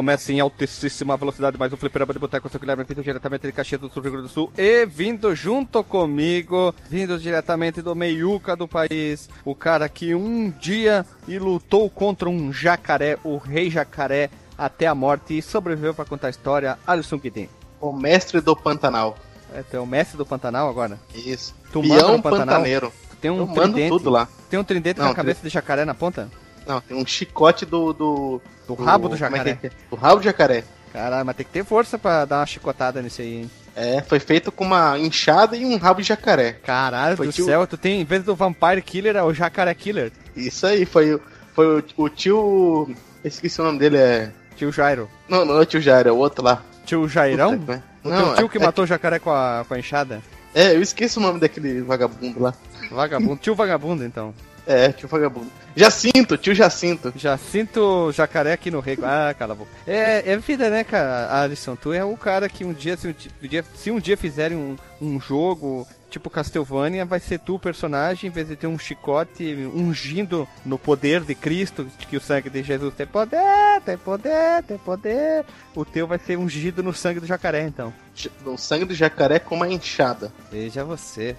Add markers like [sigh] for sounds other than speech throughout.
Recomeça em altíssima velocidade, mais um fliperama de boteco, seu Guilherme vindo diretamente de Caxias do Sul, Rio Grande do Sul, e vindo junto comigo, vindo diretamente do meiuca do país, o cara que um dia e lutou contra um jacaré, o rei jacaré, até a morte e sobreviveu para contar a história, Alisson Guidin. O mestre do Pantanal. É, tu é o mestre do Pantanal agora? Isso. Tu manda Peão no Pantanal? pantaneiro. Tem um Eu tridente, tudo lá. tem um tridente Não, na cabeça de jacaré na ponta? Não, tem um chicote do. Do, Do rabo do é jacaré. que é? Do rabo do jacaré. Caralho, mas tem que ter força pra dar uma chicotada nesse aí, hein? É, foi feito com uma enxada e um rabo de jacaré. Caralho Foi do tio- céu, tu tem, em vez do Vampire Killer, é o Jacaré Killer. Isso aí, foi, o- foi o, o tio. Esqueci o nome dele, é. Tio Jairo. Não, não é o tio Jairo, é o outro lá. Tio Jairão? Puta? O Não, teu tio é- que é- matou o jacaré com a, com a enxada? É, eu esqueci o nome daquele vagabundo lá. Vagabundo. tio vagabundo, então. É, tio vagabundo. Jacinto, tio Jacinto. Já sinto jacaré aqui no rego. Ah, cala a boca. É, é vida, né, cara? Alisson, tu é o cara que um dia, se um dia, se um dia fizerem um, um jogo tipo Castlevania, vai ser tu o personagem, em vez de ter um chicote ungindo no poder de Cristo, que o sangue de Jesus tem poder, tem poder, tem poder. O teu vai ser ungido no sangue do jacaré, então. O sangue do jacaré com uma enxada. Veja você.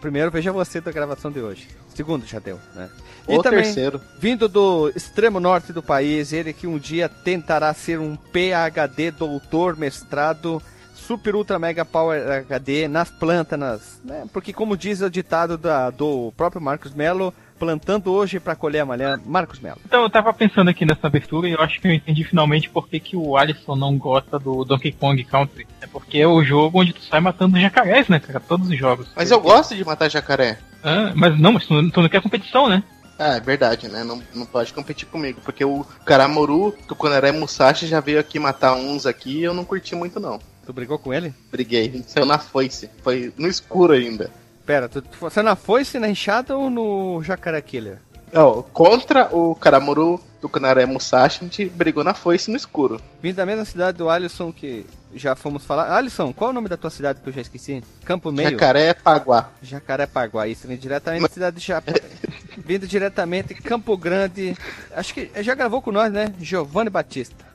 Primeiro, veja você da gravação de hoje. Segundo, já deu, né? Ou terceiro. Vindo do extremo norte do país, ele que um dia tentará ser um PhD, doutor, mestrado, super ultra mega power HD nas plantas, nas, né? Porque como diz o ditado da, do próprio Marcos Melo, plantando hoje para colher amanhã, Marcos Melo. Então, eu tava pensando aqui nessa abertura e eu acho que eu entendi finalmente por que, que o Alisson não gosta do Donkey Kong Country. É porque é o jogo onde tu sai matando jacarés, né, cara? Todos os jogos. Mas eu gosto de matar jacaré. Ah, mas não, mas tu, não- tu não quer competição, né? Ah, é verdade, né? Não, não pode competir comigo. Porque o Karamoru, que quando era Musashi, já veio aqui matar uns aqui e eu não curti muito, não. Tu brigou com ele? Briguei. Saiu na foice. Foi no escuro ainda. Pera, tu, tu- você na foice, na enxada ou no jacaré killer? Ó, contra o Karamoru do Kanaré Musashi, a gente brigou na foice no escuro. Vim da mesma cidade do Alisson que já fomos falar. Alisson, qual é o nome da tua cidade que eu já esqueci? Campo Meio? Jacaré Paguá. Jacarepaguá, isso vem diretamente da cidade de Chapa. [laughs] Vindo diretamente Campo Grande. Acho que já gravou com nós, né? Giovanni Batista.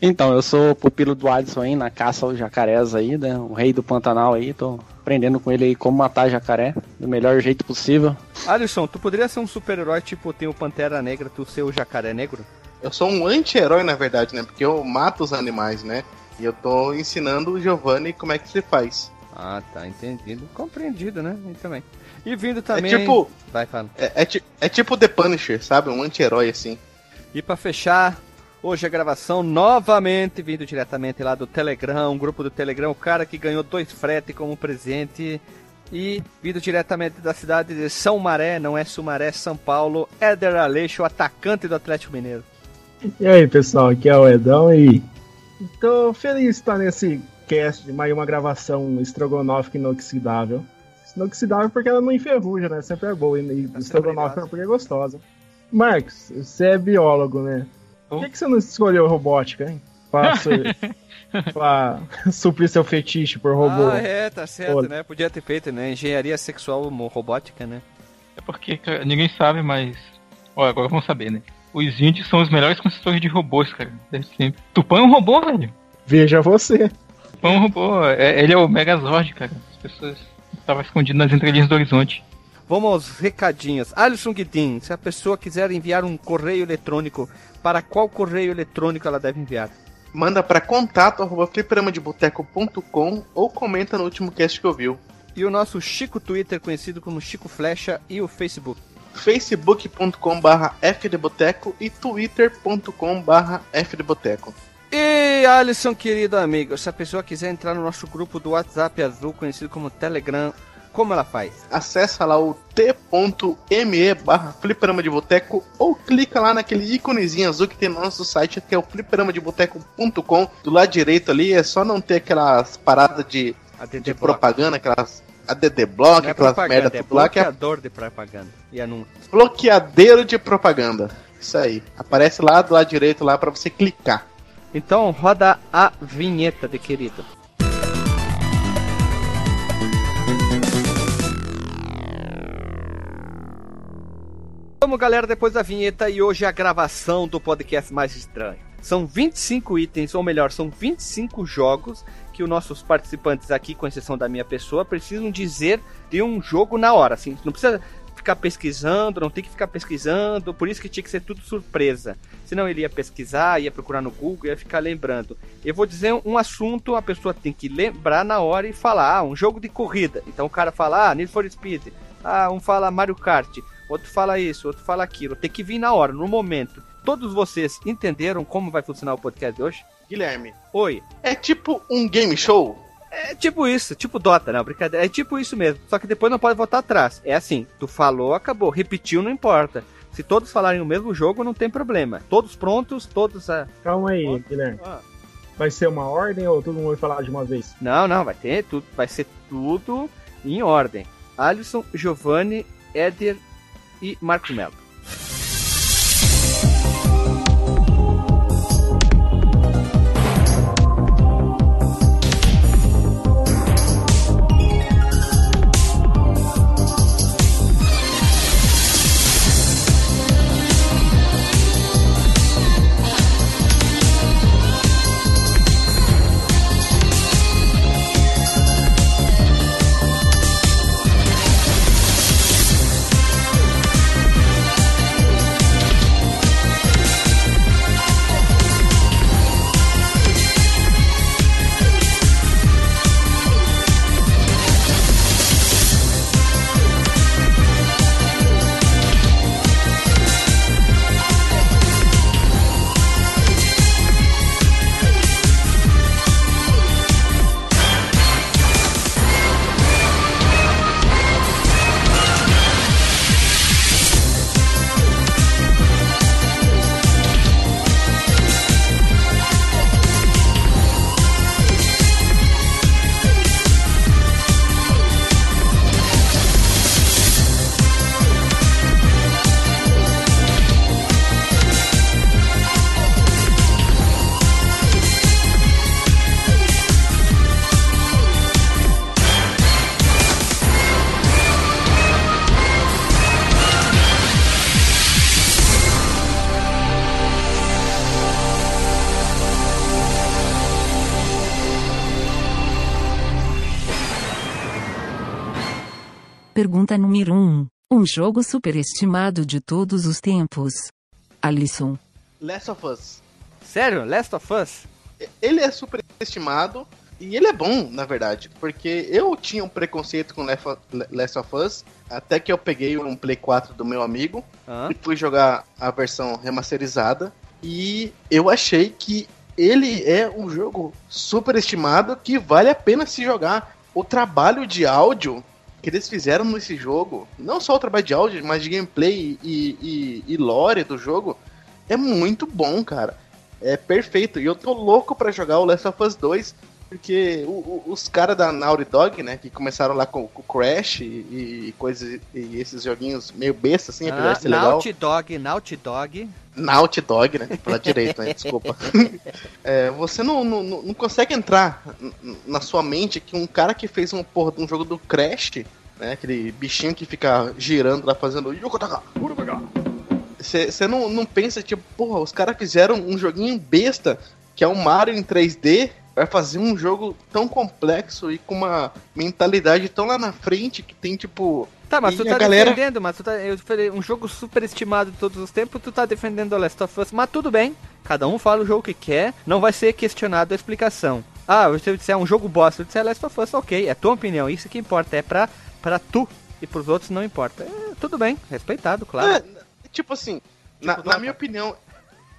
Então, eu sou pupilo do Alisson aí, na caça aos jacarés aí, né? O rei do Pantanal aí, tô aprendendo com ele aí como matar jacaré do melhor jeito possível. Alisson, tu poderia ser um super-herói tipo tem o Pantera Negra, tu ser o Jacaré Negro? Eu sou um anti-herói, na verdade, né? Porque eu mato os animais, né? E eu tô ensinando o Giovanni como é que se faz. Ah, tá, entendido. Compreendido, né? E também. E vindo também. É tipo. Vai, fala. É, é, é tipo The Punisher, sabe? Um anti-herói assim. E pra fechar, hoje a gravação novamente, vindo diretamente lá do Telegram, um grupo do Telegram, o cara que ganhou dois frete como presente. E vindo diretamente da cidade de São Maré, não é Sumaré, São Paulo, Éder Aleixo, atacante do Atlético Mineiro. E aí, pessoal, aqui é o Edão e tô feliz de estar nesse cast de mais uma gravação estrogonófica inoxidável. Inoxidável porque ela não enferruja, né? Sempre é boa e Tá estrogonófica porque é gostosa. Marcos, você é biólogo, né? Por que, que você não escolheu robótica, hein? Pra, [laughs] ser- pra suprir seu fetiche por robô. Ah, é, tá certo, Olha. né? Podia ter feito, né? Engenharia sexual robótica, né? É porque cara, ninguém sabe, mas. Ó, agora vamos saber, né? Os índios são os melhores construtores de robôs, cara. Desde sempre. Tupã é um robô, velho. Veja você. Tupã é um robô. É- ele é o Megazord, cara. As pessoas estavam escondidas nas entrelinhas do horizonte. Vamos aos recadinhos. Alisson Guidin, se a pessoa quiser enviar um correio eletrônico, para qual correio eletrônico ela deve enviar? Manda pra contato arroba fliperamadeboteco.com ou comenta no último cast que ouviu. E o nosso Chico Twitter, conhecido como Chico Flecha, e o Facebook. facebook.com barra fdboteco e twitter.com barra fdboteco. E Alisson, querido amigo, se a pessoa quiser entrar no nosso grupo do WhatsApp azul, conhecido como Telegram, como ela faz? Acessa lá o t.me barra fliperama de boteco ou clica lá naquele íconezinho azul que tem no nosso site, que é o fliperamadeboteco.com. Do lado direito ali é só não ter aquelas paradas de, de propaganda, aquelas ADD Block, Não é aquelas propaganda, merda é tudo lá, que é bloqueador de propaganda e anúncio. bloqueadeiro de propaganda. Isso aí. Aparece lá do lado direito lá para você clicar. Então roda a vinheta de querido. Vamos galera, depois da vinheta e hoje a gravação do podcast mais estranho. São 25 itens, ou melhor, são 25 jogos que os nossos participantes aqui, com exceção da minha pessoa, precisam dizer de um jogo na hora. Assim, não precisa ficar pesquisando, não tem que ficar pesquisando, por isso que tinha que ser tudo surpresa. Senão ele ia pesquisar, ia procurar no Google, ia ficar lembrando. Eu vou dizer um assunto, a pessoa tem que lembrar na hora e falar, ah, um jogo de corrida. Então o cara fala, ah, Need for Speed. Ah, um fala Mario Kart, outro fala isso, outro fala aquilo. Tem que vir na hora, no momento. Todos vocês entenderam como vai funcionar o podcast de hoje? Guilherme, Oi. é tipo um game show? É tipo isso, tipo Dota, não, brincadeira. É tipo isso mesmo. Só que depois não pode voltar atrás. É assim, tu falou, acabou. Repetiu, não importa. Se todos falarem o mesmo jogo, não tem problema. Todos prontos, todos a. Calma aí, Guilherme. Ah. Vai ser uma ordem ou todo mundo vai falar de uma vez? Não, não, vai ter tudo. Vai ser tudo em ordem. Alisson, Giovanni, Éder e Marco Melo. Pergunta número 1. Um jogo superestimado de todos os tempos. Alisson. Last of Us. Sério? Last of Us? Ele é super estimado e ele é bom, na verdade, porque eu tinha um preconceito com Last of- Us, até que eu peguei um Play 4 do meu amigo e fui jogar a versão remasterizada e eu achei que ele é um jogo super estimado que vale a pena se jogar. O trabalho de áudio que eles fizeram nesse jogo, não só o trabalho de áudio, mas de gameplay e, e, e lore do jogo, é muito bom, cara. É perfeito. E eu tô louco pra jogar o Last of Us 2, porque o- o- os caras da Naughty Dog, né, que começaram lá com o Crash e, e coisas e esses joguinhos meio besta assim, apesar Ah, de ser legal. Naughty Dog, Naughty Dog. Naughty Dog, né? Falar direito, né? Desculpa. [laughs] É, você não, não, não consegue entrar na sua mente que um cara que fez um porra de um jogo do Crash, né? Aquele bichinho que fica girando lá fazendo. Yokotaka, Urubaka. Você não, não pensa, tipo, porra, os caras fizeram um joguinho besta, que é um Mario em 3D, vai fazer um jogo tão complexo e com uma mentalidade tão lá na frente que tem, tipo. Tá, mas E tu tá galera- defendendo, mas tu tá, eu falei, um jogo super estimado de todos os tempos, tu tá defendendo o Last of Us, mas tudo bem, cada um fala o jogo que quer, não vai ser questionado a explicação. Ah, se eu disser um jogo bosta, eu disser Last of Us, ok, é tua opinião, isso que importa, é pra, pra tu, e pros outros não importa. É, tudo bem, respeitado, claro. É, tipo assim, na, Tipo na Dota. minha opinião.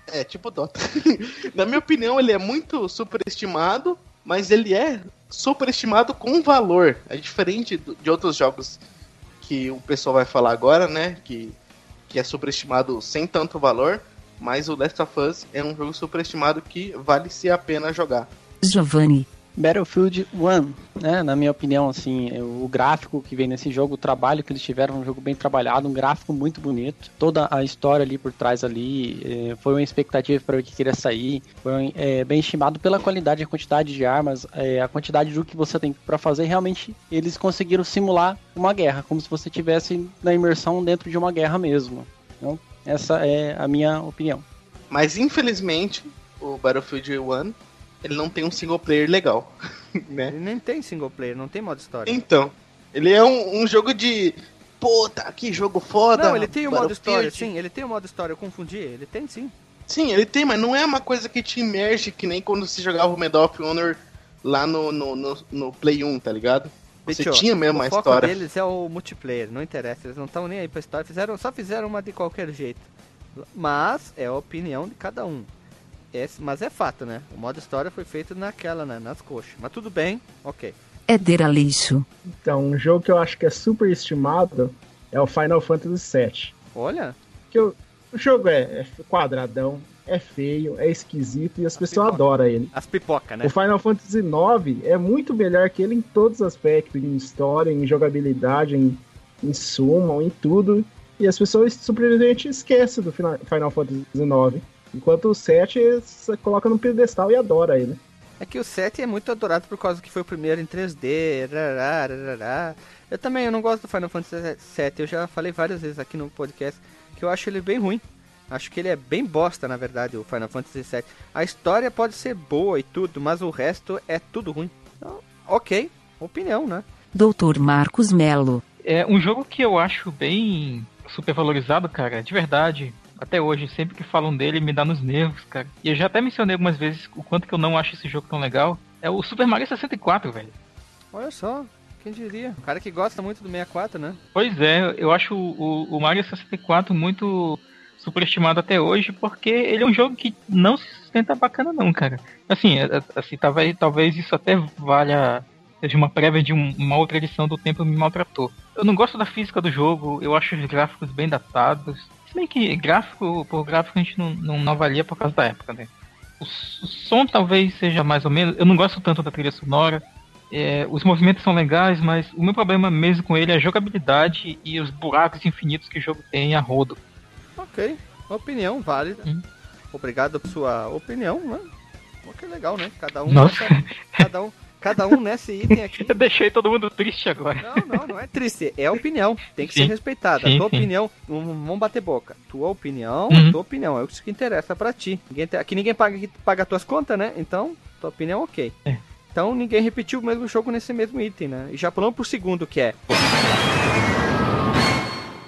É, tipo Dota. [laughs] na minha opinião, ele é muito superestimado, mas ele é superestimado com valor. É diferente do- de outros jogos que o pessoal vai falar agora, né? Que, que é superestimado sem tanto valor. Mas o Last of Us é um jogo superestimado que vale-se a pena jogar. Giovanni. Battlefield 1, né, na minha opinião, assim, é o gráfico que vem nesse jogo, o trabalho que eles tiveram, um jogo bem trabalhado, um gráfico muito bonito, toda a história ali por trás ali, eh, foi uma expectativa para o que queria sair, foi eh, bem estimado pela qualidade e a quantidade de armas, eh, a quantidade do que você tem para fazer, realmente eles conseguiram simular uma guerra, como se você tivesse na imersão dentro de uma guerra mesmo. Então, essa é a minha opinião. Mas infelizmente, o Battlefield 1, ele não tem um single player legal, [laughs] né? Ele nem tem single player, não tem modo história. Então, ele é um, um jogo de. Puta, que jogo foda! Não, ele tem o modo história, sim, ele tem o modo história, eu confundi, ele tem sim. Sim, ele tem, mas não é uma coisa que te imerge que nem quando você jogava o Medal of Honor lá no, no, no, no Play 1, tá ligado? Você Bicho, tinha mesmo o a foco história. deles é o multiplayer, não interessa, eles não estão nem aí pra história, fizeram, só fizeram uma de qualquer jeito. Mas é a opinião de cada um. Esse, mas é fato, né? O modo história foi feito naquela, né? nas coxas. Mas tudo bem, ok. Éder a lixo. Então, um jogo que eu acho que é super estimado é o Final Fantasy VII. Olha, Que o, o jogo é, é quadradão, é feio, é esquisito e as pessoas pipoca. adoram ele. as pipoca, né? O Final Fantasy IX é muito melhor que ele em todos os aspectos, em história, em jogabilidade, em, em suma, em tudo. E as pessoas simplesmente esquecem do Final Final Fantasy IX. Enquanto o 7 você coloca no pedestal e adora ele. É que o 7 é muito adorado por causa que foi o primeiro em 3D. rará, rará. Eu também eu não gosto do Final Fantasy 7. Eu já falei várias vezes aqui no podcast que eu acho ele bem ruim. Acho que ele é bem bosta, na verdade, o Final Fantasy 7. A história pode ser boa e tudo, mas o resto é tudo ruim. Então, ok, opinião, né? Doutor Marcos Melo. É um jogo que eu acho bem supervalorizado, cara, de verdade. Até hoje, sempre que falam dele, me dá nos nervos, cara. E eu já até mencionei algumas vezes o quanto que eu não acho esse jogo tão legal. É o Super Mario 64, velho. Olha só, quem diria? O cara que gosta muito do 64, né? Pois é, eu acho o, o Mario 64 muito superestimado até hoje, porque ele é um jogo que não se sustenta bacana não, cara. Assim, é- é- assim talvez, talvez isso até valha seja uma prévia de um- uma outra edição do Tempo me maltratou. Eu não gosto da física do jogo, eu acho os gráficos bem datados. Bem que gráfico por gráfico a gente não, não, não avalia por causa da época, né? O, o som talvez seja mais ou menos. Eu não gosto tanto da trilha sonora. É, os movimentos são legais, mas o meu problema mesmo com ele é a jogabilidade e os buracos infinitos que o jogo tem a rodo. Ok, opinião válida. Hum. Obrigado por sua opinião, né? Pô, que legal, né? Cada um, Nossa. nessa- cada um, cada um nesse item aqui. [laughs] Eu deixei todo mundo triste agora. Não, não, não é triste. É opinião. Tem que Sim. ser respeitada. Sim, tua sim. opinião, não vamos bater boca. Tua opinião, Uhum. tua opinião. É isso que interessa pra ti. Ninguém te- aqui ninguém paga, paga tuas contas, né? Então, tua opinião, ok. É. Então, ninguém repetiu o mesmo jogo nesse mesmo item, né? E já pulamos pro segundo, que é...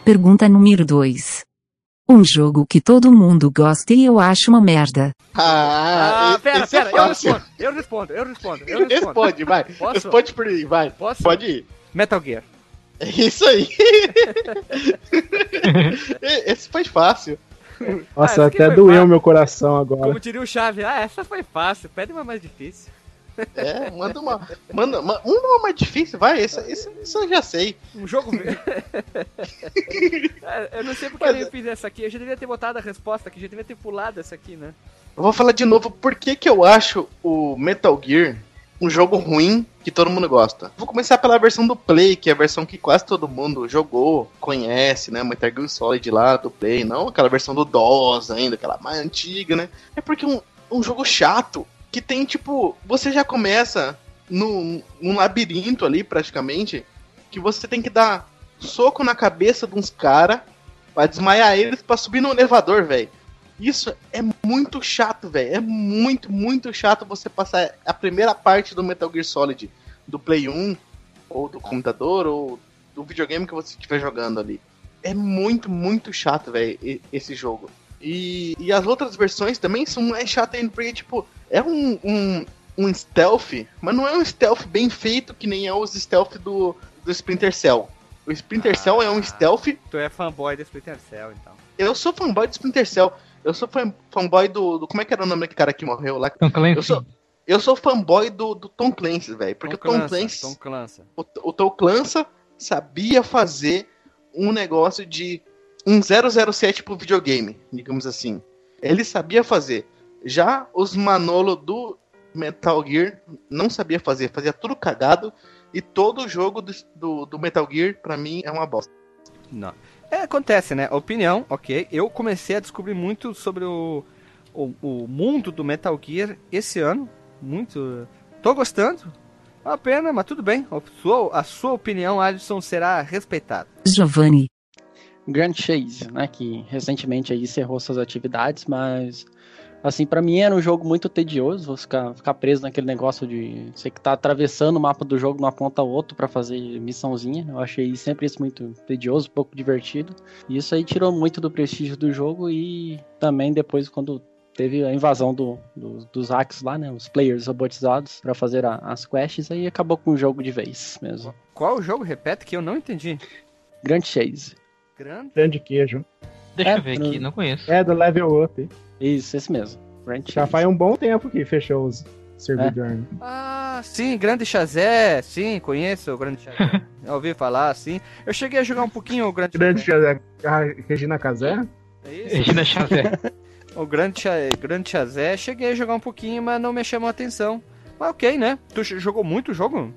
Pergunta número 2. Um jogo que todo mundo gosta e eu acho uma merda. Ah, e- pera, esse é pera. eu respondo, eu respondo, eu respondo, eu respondo. Responde, vai. Posso? Responde por aí, vai. Posso? Pode ir. Metal Gear. É isso aí. [laughs] Esse foi fácil. Nossa, Ah, até doeu fácil. meu coração agora. Como diria o Chave, ah, essa foi fácil. Pede uma mais difícil. É, manda uma. Manda, ma- manda uma mais difícil, vai. Esse, esse, isso eu já sei. Um jogo. É, [laughs] eu não sei porque Mas- eu fiz essa aqui. Eu já devia ter botado a resposta aqui, já devia ter pulado essa aqui, né? Eu vou falar de novo por que, que eu acho o Metal Gear um jogo ruim que todo mundo gosta. Vou começar pela versão do Play, que é a versão que quase todo mundo jogou, conhece, né? Metal Gear Solid lá do Play, não aquela versão do DOS ainda, aquela mais antiga, né? É porque um, um jogo chato que tem tipo, você já começa num, num labirinto ali praticamente, que você tem que dar soco na cabeça de uns caras pra desmaiar eles pra subir no elevador, velho. Isso é muito chato, velho. É muito, muito chato você passar a primeira parte do Metal Gear Solid do Play 1, ou do computador, ou do videogame que você estiver jogando ali. É muito, muito chato, velho, esse jogo. E, e as outras versões também são mais chatas ainda, porque, tipo, é um, um, um stealth, mas não é um stealth bem feito que nem é os stealth do, do Splinter Cell. O Splinter Cell é um Ah. stealth Tu é fanboy da Splinter Cell, então. eu sou fanboy do Splinter Cell. Eu sou fan- fanboy do, do- Como é que era o nome daquele cara que morreu lá? Então, Clancy, Eu sou, eu sou fanboy do, do Tom Clancy, velho. Porque Tom o Tom Clancy, Clancy. Tom Clancy. O, o Tom Clancy sabia fazer um negócio de um 007 pro videogame, digamos assim. Ele sabia fazer. Já os Manolo do Metal Gear não sabia fazer, fazia tudo cagado. E todo jogo do, do, do Metal Gear, pra mim, é uma bosta. Não. É, acontece, né? Opinião, ok. Eu comecei a descobrir muito sobre o, o, o mundo do Metal Gear esse ano. Muito. Tô gostando. Uma pena, mas tudo bem. A sua, a sua opinião, Alisson, será respeitada. Giovanni. Grand Chase, né, que recentemente aí encerrou suas atividades, mas Assim, pra mim era um jogo muito tedioso, você ficar, ficar preso naquele negócio de você que tá atravessando o mapa do jogo de uma ponta a outra pra fazer missãozinha. Eu achei sempre isso muito tedioso, pouco divertido. E isso aí tirou muito do prestígio do jogo e também depois quando teve a invasão do, do- dos hacks lá, né? Os players robotizados pra fazer a- as quests, aí acabou com o jogo de vez mesmo. Qual o jogo? Repete que eu não entendi. Grand Chase. Grande. Grande queijo. Deixa É, eu ver aqui, não conheço. É do Level Up. Isso, esse mesmo. Já faz um bom tempo que fechou os servidores. né? Ah, sim, Grande Chazé. Sim, conheço o Grande Chazé. [laughs] Ouvi falar, sim. Eu cheguei a jogar um pouquinho o Grande Grande Chazé. a Regina Casé? É isso? Regina Chazé. [laughs] O Grande, Cha... Grande Chazé, cheguei a jogar um pouquinho, mas não me chamou a atenção. Mas ok, né? Tu jogou muito o jogo?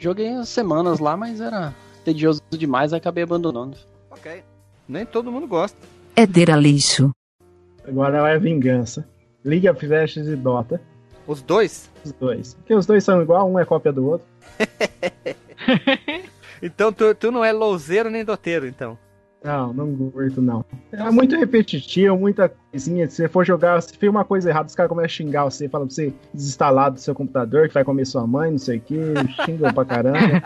Joguei umas semanas lá, mas era tedioso demais, acabei abandonando. Ok. Nem todo mundo gosta. Éder a lixo. Agora é vingança. League of Legends e Dota. Os dois? Os dois. Porque os dois são igual, um é cópia do outro. [laughs] Então tu, tu não é louzeiro nem doteiro, então. Não, não curto não. É muito repetitivo, muita coisinha. Se você for jogar, se fez uma coisa errada, os caras começam a xingar você, falam pra você desinstalar do seu computador, que vai comer sua mãe, não sei o que, xingam pra caramba. [laughs]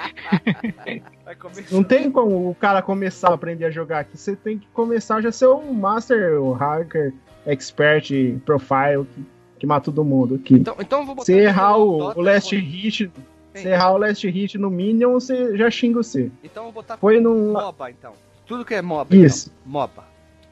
Vai comer Não tem como o cara começar a aprender a jogar aqui. Você tem que começar já ser um master, o hacker, expert, profile, que, que mata todo mundo aqui. Então, então eu vou botar. Se errar o, o last hit, se errar o last hit no Minion, você já xinga você. Então eu vou botar Foi num. MOBA, então. Tudo que é MOBA. Isso. Então. MOBA.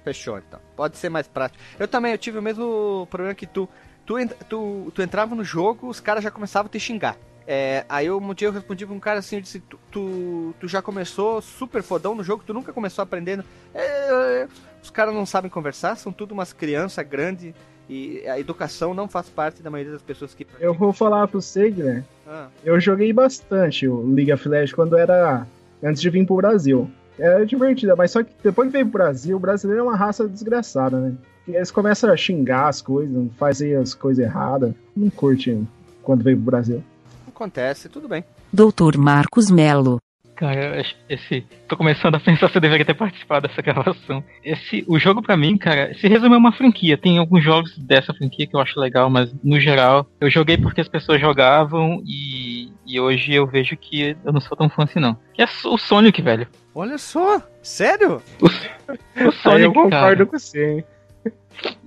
Fechou, então. Pode ser mais prático. Eu também, eu tive o mesmo problema que tu. Tu, tu, tu entrava no jogo, os caras já começavam a te xingar. É, aí eu, um dia eu respondi pra um cara assim, eu disse, tu, tu, tu já começou super fodão no jogo, tu nunca começou aprendendo. É, os caras não sabem conversar, são tudo umas crianças grandes e a educação não faz parte da maioria das pessoas que Eu vou falar pro você, Guilherme. Ah, Eu joguei bastante o League of Legends quando era. antes de vir pro Brasil. Era divertido, mas só que depois que veio pro Brasil, o brasileiro é uma raça desgraçada, né? Porque eles começam a xingar as coisas, fazer as coisas erradas. Não curte quando veio pro Brasil. acontece, tudo bem. Doutor Marcos Melo. Cara, esse. Tô começando a [laughs] pensar se eu deveria ter participado dessa gravação. Esse, o jogo pra mim, cara, se resume a uma franquia. Tem alguns jogos dessa franquia que eu acho legal, mas no geral, eu joguei porque as pessoas jogavam e, e hoje eu vejo que eu não sou tão fã assim não. Que é o Sonic, velho. Olha só, sério? O [laughs] Aí Sonic, eu concordo cara. com você, hein?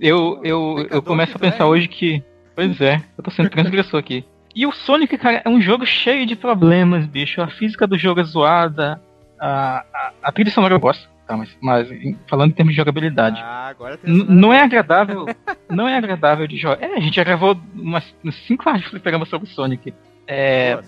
Eu, eu, eu começo a pensar hoje que. Pois é, eu tô sendo transgressor aqui. E o Sonic, cara, é um jogo cheio de problemas, bicho. A física do jogo é zoada. A, a, a trilha sonora eu gosto, tá? Mas, mas em- falando em termos de jogabilidade. Ah, agora tem Não é agradável. [laughs] Não é agradável de jogar. É, a gente já gravou umas, uns 5 áudios fliperama sobre o Sonic. É.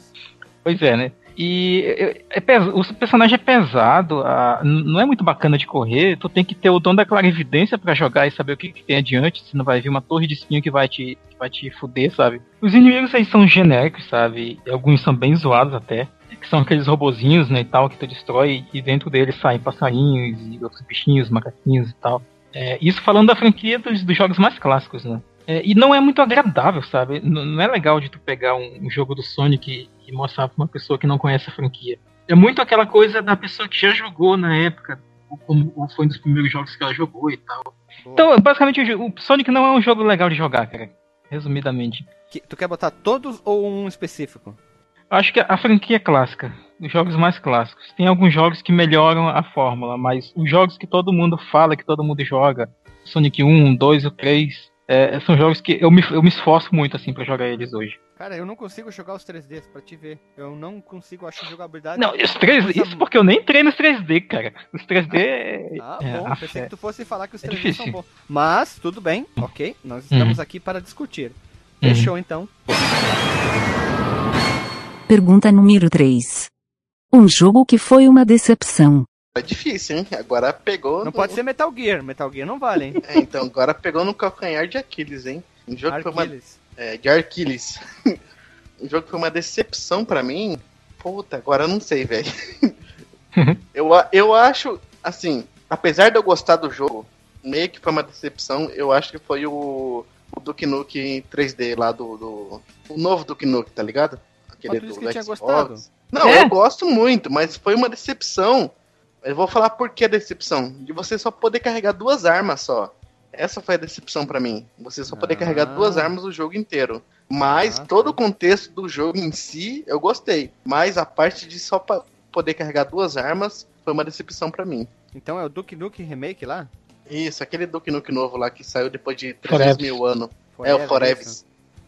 Pois é, né? E é- é o personagem é pesado, a- não é muito bacana de correr, tu tem que ter o dom da clarividência pra jogar e saber o que, que tem adiante, senão vai vir uma torre de espinho que vai te, que vai te fuder, sabe? Os inimigos aí são genéricos, sabe? Alguns são bem zoados até. Que são aqueles robozinhos, né, e tal, que tu destrói e dentro deles saem passarinhos e outros bichinhos, macaquinhos e tal. É, isso falando da franquia dos, dos jogos mais clássicos, né? É, e não é muito agradável, sabe? N- não é legal de tu pegar um, um jogo do Sonic e, mostrar pra uma pessoa que não conhece a franquia. É muito aquela coisa da pessoa que já jogou na época, ou foi um dos primeiros jogos que ela jogou e tal. Então, basicamente, o, jo- o Sonic não é um jogo legal de jogar, cara. Resumidamente. Que- tu quer botar todos ou um específico? Acho que a franquia é clássica, os jogos mais clássicos. Tem alguns jogos que melhoram a fórmula, mas os jogos que todo mundo fala, que todo mundo joga, Sonic 1, 2 e 3, é, são jogos que eu me, eu me esforço muito assim para jogar eles hoje. Cara, eu não consigo jogar os 3Ds pra te ver. Eu não consigo achar jogabilidade. Não, os 3 isso porque eu nem treino os 3D, cara. Os 3D. Ah, é, bom, a pensei que tu fosse falar que os É 3D são difícil. bons. Mas, tudo bem, ok. Nós estamos aqui para discutir. Uhum. Fechou então. Pergunta número 3. Um jogo que foi uma decepção. É difícil, hein? Agora pegou. Não no- pode ser Metal Gear. Metal Gear não vale, hein? [laughs] É, então, agora pegou no calcanhar de Aquiles, hein? Um jogo que foi uma. Arquiles. É, de Arquiles. [laughs] um jogo que foi uma decepção pra mim. Puta, agora eu não sei, velho. [laughs] eu, eu acho, assim, apesar de eu gostar do jogo, meio que foi uma decepção, eu acho que foi o, o Duke Nukem 3D lá do, do. O novo Duke Nukem, tá ligado? Aquele do que tinha Xbox. gostado. Não, É? eu gosto muito, mas foi uma decepção. Eu vou falar por que a decepção. De você só poder carregar duas armas só. Essa foi a decepção pra mim. Você só poder Ah. carregar duas armas o jogo inteiro. Mas Ah, todo tá. o contexto do jogo em si, eu gostei. Mas a parte de só poder carregar duas armas foi uma decepção pra mim. Então é o Duke Nukem Remake lá? Isso, aquele Duke Nukem novo lá que saiu depois de 300 Forever. mil anos. é o Forever. Isso.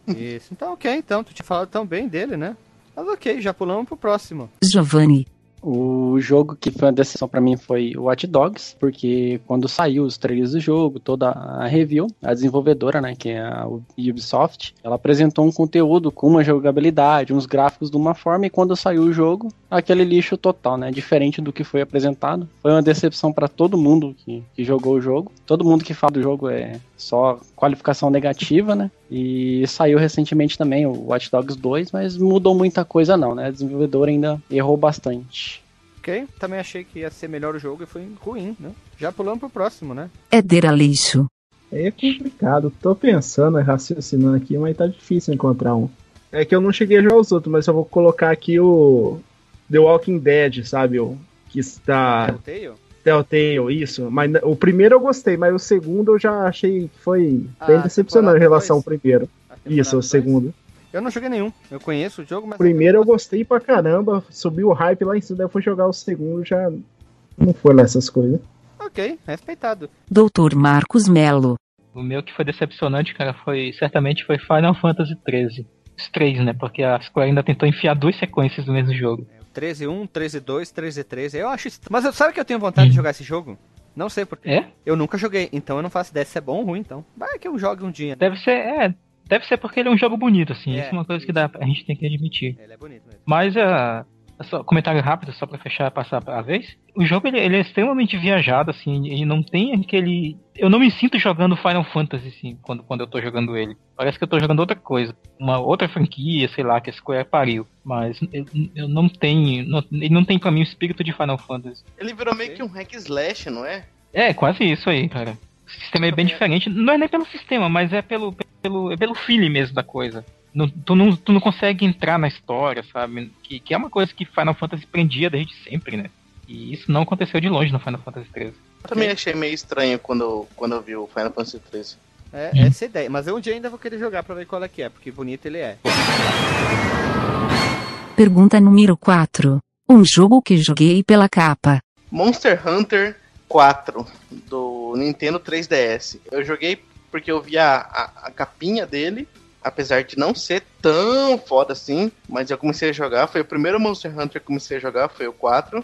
Isso. Então, ok, então. Tu tinha falado tão bem dele, né? Mas ok, já pulamos pro próximo. Giovanni, O jogo que foi uma decisão pra mim foi o Watch Dogs, porque quando saiu os trailers do jogo, toda a review, a desenvolvedora, né, que é a Ubisoft, ela apresentou um conteúdo com uma jogabilidade, uns gráficos de uma forma, e quando saiu o jogo, aquele lixo total, né, diferente do que foi apresentado. Foi uma decepção pra todo mundo que, que jogou o jogo. Todo mundo que fala do jogo é só qualificação negativa, né, e saiu recentemente também o Watch Dogs 2, mas mudou muita coisa não, né, a desenvolvedora ainda errou bastante. Ok, também achei que ia ser melhor o jogo e foi ruim, né? Já pulamos pro próximo, né? Éder Aleixo, É complicado. Tô pensando, raciocinando aqui, mas tá difícil encontrar um. É que eu não cheguei a jogar os outros, mas eu vou colocar aqui o The Walking Dead, sabe? O que está Telltale? Telltale, isso. Mas o primeiro eu gostei, mas o segundo eu já achei que foi Ah, bem decepcionante em relação ao dois? primeiro. A temporada Isso, o dois? segundo. Eu não joguei nenhum. Eu conheço o jogo, mas. O primeiro eu gostei pra caramba, subiu o hype lá em cima, daí eu fui jogar o segundo já não foi lá essas coisas. Ok, respeitado. Doutor Marcos Melo, O meu que foi decepcionante, cara, foi certamente foi Final Fantasy XIII. Os três, né? Porque a Square ainda tentou enfiar duas sequências no mesmo jogo. 13-1, 13-2, 13-13. Eu acho. est- Mas eu- sabe que eu tenho vontade de jogar esse jogo? Não sei porquê. É? Eu nunca joguei, então eu não faço ideia se é bom ou ruim, então. Vai que eu jogue um dia. Deve ser, é, deve ser porque ele é um jogo bonito, assim. É, isso é uma coisa que dá, a gente tem que admitir. Ele é bonito mesmo. Mas, uh, só, comentário rápido, só pra fechar, passar a vez. O jogo, ele, ele é extremamente viajado, assim, ele não tem aquele... Eu não me sinto jogando Final Fantasy, assim, quando, quando eu tô jogando ele. Parece que eu tô jogando outra coisa. Uma outra franquia, sei lá, que a Square pariu. Mas eu, eu não tenho... Não, ele não tem pra mim o espírito de Final Fantasy. Ele virou meio que um hack slash, não é? É, quase isso aí, cara. O sistema é bem diferente. Não é nem pelo sistema, mas é pelo, pelo, é pelo feeling mesmo da coisa. Não- tu, não, tu não consegue entrar na história, sabe? Que, que é uma coisa que Final Fantasy prendia desde sempre, né? E isso não aconteceu de longe no Final Fantasy XIII. Eu também achei meio estranho quando, quando eu vi o Final Fantasy XIII. É, essa é a ideia. Mas eu um dia ainda vou querer jogar pra ver qual é que é, porque bonito ele é. pergunta número 4. Um jogo que joguei pela capa. Monster Hunter 4 do Nintendo 3DS. Eu joguei porque eu vi a, a, a capinha dele, apesar de não ser tão foda assim, mas eu comecei a jogar. Foi o primeiro Monster Hunter que comecei a jogar, foi o 4.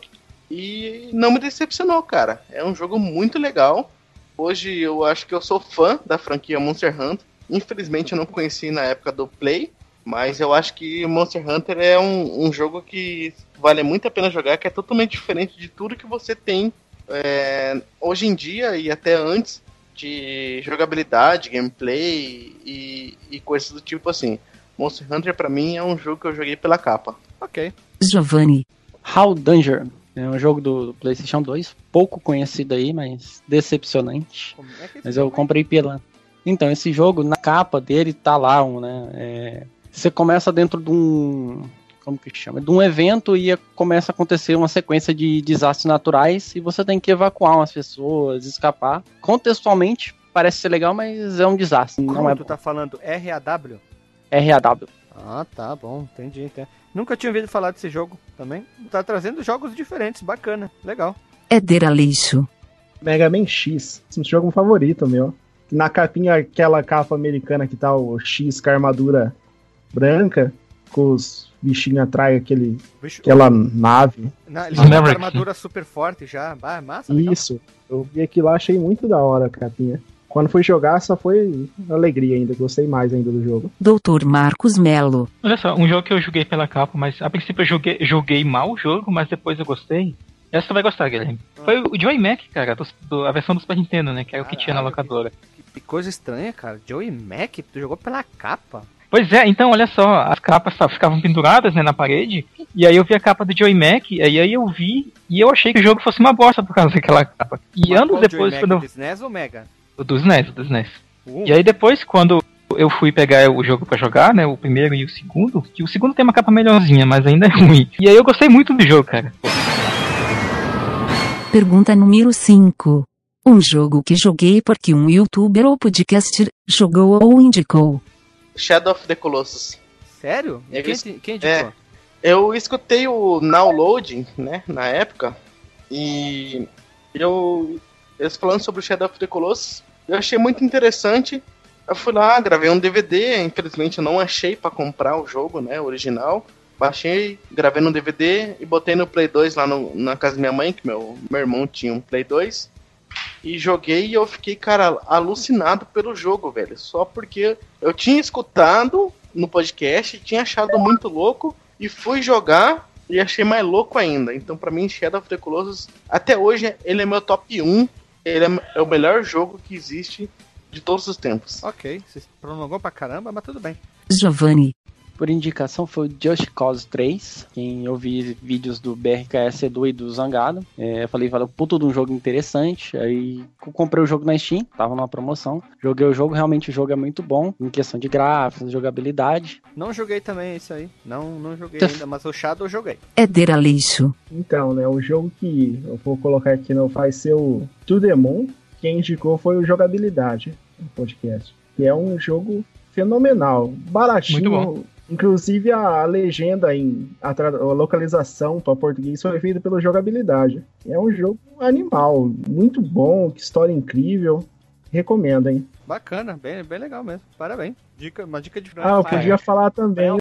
E não me decepcionou, cara. É um jogo muito legal. Hoje eu acho que eu sou fã da franquia Monster Hunter. Infelizmente eu não conheci na época do Play, mas eu acho que Monster Hunter é um, um jogo que vale muito a pena jogar, que é totalmente diferente de tudo que você tem é, hoje em dia e até antes de jogabilidade, gameplay e, e coisas do tipo assim. Monster Hunter pra mim é um jogo que eu joguei pela capa. Ok. Giovanni, How Danger é um jogo do, PlayStation 2, pouco conhecido aí, mas decepcionante. Como é Mas eu comprei pela. Então, esse jogo, na capa dele, tá lá um, né? é, Você começa dentro de um. Como que chama? De um evento e começa a acontecer uma sequência de desastres naturais e você tem que evacuar umas pessoas, escapar. Contextualmente, parece ser legal, mas é um desastre. Como não é tu bom. tá falando RAW? RAW. Ah, tá bom, entendi. entendi. Nunca tinha ouvido falar desse jogo também. Tá trazendo jogos diferentes, bacana, legal. Éder Aleixo, Mega Man X, esse jogo favorito meu. Na capinha, aquela capa americana que tá o X com a armadura branca, com os bichinhos atrás, aquele, Bicho, aquela nave. na, ele uma armadura super forte já. Ah, massa, legal. Isso. Eu vi aquilo lá, achei muito da hora a capinha. Quando fui jogar, só foi alegria ainda. Gostei mais ainda do jogo. Doutor Marcos Melo, Olha só, um jogo que eu joguei pela capa, mas a princípio eu joguei, joguei mal o jogo, mas depois eu gostei. Essa tu vai gostar, Guilherme. Foi o Joy Mac, cara, do- do- a versão do Super Nintendo, né? Que era o que tinha na locadora. Que, que coisa estranha, cara. Joey Mac, tu jogou pela capa. Pois é, então olha só, as capas ficavam penduradas né, na parede, e aí eu vi a capa do Joy Mac, e aí eu vi, e eu achei que o jogo fosse uma bosta por causa daquela capa. E Mas anos qual depois, Joey quando Mac, eu, do SNES ou Mega? o dos NES, o dos NES. Um. E aí depois, quando eu fui pegar o jogo pra jogar, né, o primeiro e o segundo, que o segundo tem uma capa melhorzinha, mas ainda é [laughs] ruim. E aí eu gostei muito do jogo, cara. pergunta número 5. Um jogo que joguei porque um youtuber ou podcaster jogou ou indicou. Shadow of the Colossus. Sério? É quem, isso. quem indicou? É. Eu escutei o Downloading, né, na época, e eu, eles falando sobre o Shadow of the Colossus, eu achei muito interessante. Eu fui lá, gravei um DVD, infelizmente eu não achei pra comprar o jogo, né, original. Baixei, gravei no DVD e botei no Play 2 lá no- na casa da minha mãe, que meu, meu irmão tinha um Play 2. E joguei e eu fiquei, cara, alucinado pelo jogo, velho. Só porque eu tinha escutado no podcast, tinha achado muito louco e fui jogar e achei mais louco ainda. Então, pra mim, Shadow of the Colossus, até hoje, ele é meu top 1. Ele é, é o melhor jogo que existe de todos os tempos. Ok, você prolongou pra caramba, mas tudo bem. Giovanni. Por indicação foi o Just Cause 3. Quem eu vi vídeos do BRKS Edu e do Zangado. É, eu falei, falei, puto de um jogo interessante. Aí comprei o jogo na Steam, tava numa promoção. Joguei o jogo, realmente o jogo é muito bom. Em questão de gráficos, jogabilidade. Não joguei também isso aí. Não, não joguei Tá. ainda, mas o Shadow eu joguei. Éder Aleixo. Então, né, o jogo que eu vou colocar aqui não vai ser o To The Moon. Quem indicou foi o Jogabilidade, no podcast. Que é um jogo fenomenal, baratinho. Inclusive a legenda em a, a localização para português foi feita pela jogabilidade. É um jogo animal, muito bom, que história incrível. Recomendo, hein? Bacana, bem, bem legal mesmo. Parabéns. Dica, uma dica de Ah, eu podia falar também o.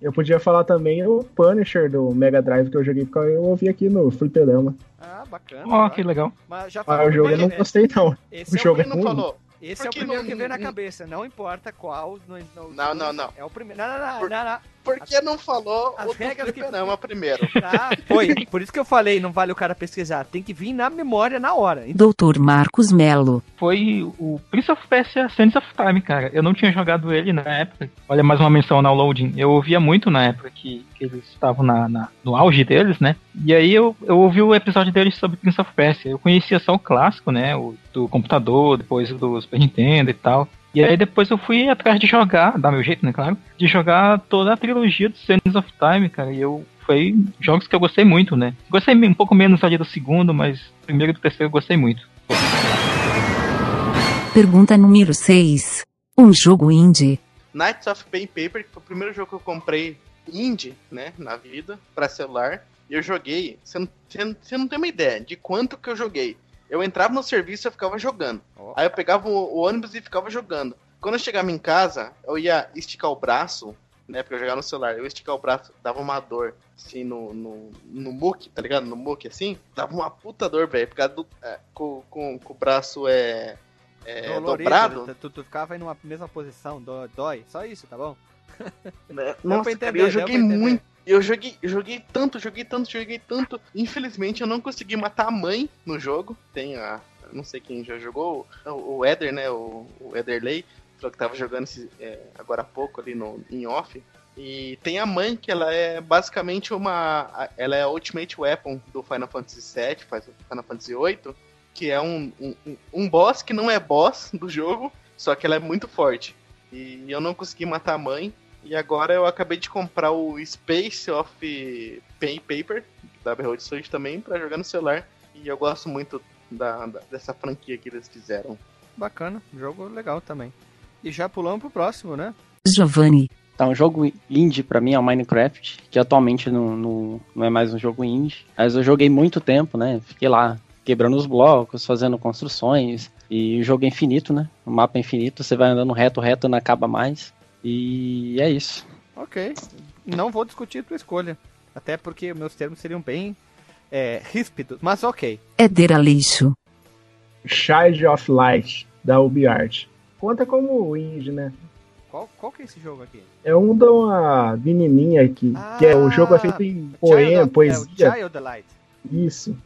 Eu podia falar também o Punisher do Mega Drive que eu joguei, porque eu ouvi aqui no Fliperama. Ah, bacana. Ó, que legal. Mas já Ah, falou o jogo eu não né? gostei, não. Esse o é o jogo é ruim. falou? Esse Por é o primeiro não- que veio na cabeça, não importa qual. Não, não, Não, não, não. É o primeiro. Não, não, não, Por- não, não. Por que não falou As o do regras que- fliperama primeiro? [laughs] Ah, foi. Por isso que eu falei, não vale o cara pesquisar. Tem que vir na memória na hora. Doutor Marcos Melo. Foi o Prince of Persia Sands of Time, cara. Eu não tinha jogado ele na época. Olha, mais uma menção no loading. Eu ouvia muito na época que, que eles estavam na, na- no auge deles, né? E aí eu, eu ouvi o episódio deles sobre Prince of Persia. Eu conhecia só o clássico, né? O do computador, depois o do Super Nintendo e tal. E aí depois eu fui atrás de jogar, dar meu jeito, né, claro, de jogar toda a trilogia do Sands of Time, cara. E eu foi jogos que eu gostei muito, né? Gostei um pouco menos ali do segundo, mas primeiro e do terceiro eu gostei muito. Pergunta número 6. Um jogo indie. Knights of Pen Paper, que foi o primeiro jogo que eu comprei indie, né, na vida, pra celular. E eu joguei, você não- você não tem uma ideia de quanto que eu joguei. Eu entrava no serviço e eu ficava jogando. Ó. Aí eu pegava o, o ônibus e ficava jogando. Quando eu chegava em casa, eu ia esticar o braço, né, porque eu jogava no celular. Eu ia esticar o braço, dava uma dor, assim, no, no, no muque, tá ligado? No muque, assim. Dava uma puta dor, velho, por causa do... é, com, com, com o braço, é... é Dolorido, dobrado. Tu, tu ficava em uma mesma posição, dó- dói. Só isso, tá bom? né? pra Nossa, eu deu joguei pra muito. Eu joguei, joguei tanto, joguei tanto, joguei tanto. Infelizmente eu não consegui matar a mãe no jogo. Tem a. Não sei quem já jogou. O, Eder, né? O, o Ederley. Falou que tava jogando esse, é, agora há pouco ali no, em off. E tem a mãe, que ela é basicamente uma. Ela é a Ultimate Weapon do Final Fantasy VII, faz Final Fantasy VIII. Que é um, um- um boss que não é boss do jogo, só que ela é muito forte. E eu não consegui matar a mãe. E agora eu acabei de comprar o Space of Pen Paper, da Behold Switch também, pra jogar no celular. E eu gosto muito da, da- dessa franquia que eles fizeram. Bacana, jogo legal também. E já pulamos pro próximo, né? Giovanni. Então, um jogo indie pra mim é o Minecraft, que atualmente não, não, não é mais um jogo indie. Mas eu joguei muito tempo, né? Fiquei lá quebrando os blocos, fazendo construções. E o jogo é infinito, né? O mapa é infinito, você vai andando reto, reto, não acaba mais. E é isso. Ok. Não vou discutir tua escolha. Até porque meus termos seriam bem é, ríspidos, mas ok. Éder Aleixo. Child of Light, da UbiArt. Conta como indie, né? Qual, qual que é esse jogo aqui? É um de uma menininha que, que é, o jogo é feito em poema, Child of- poesia. É, o Child Light. Isso.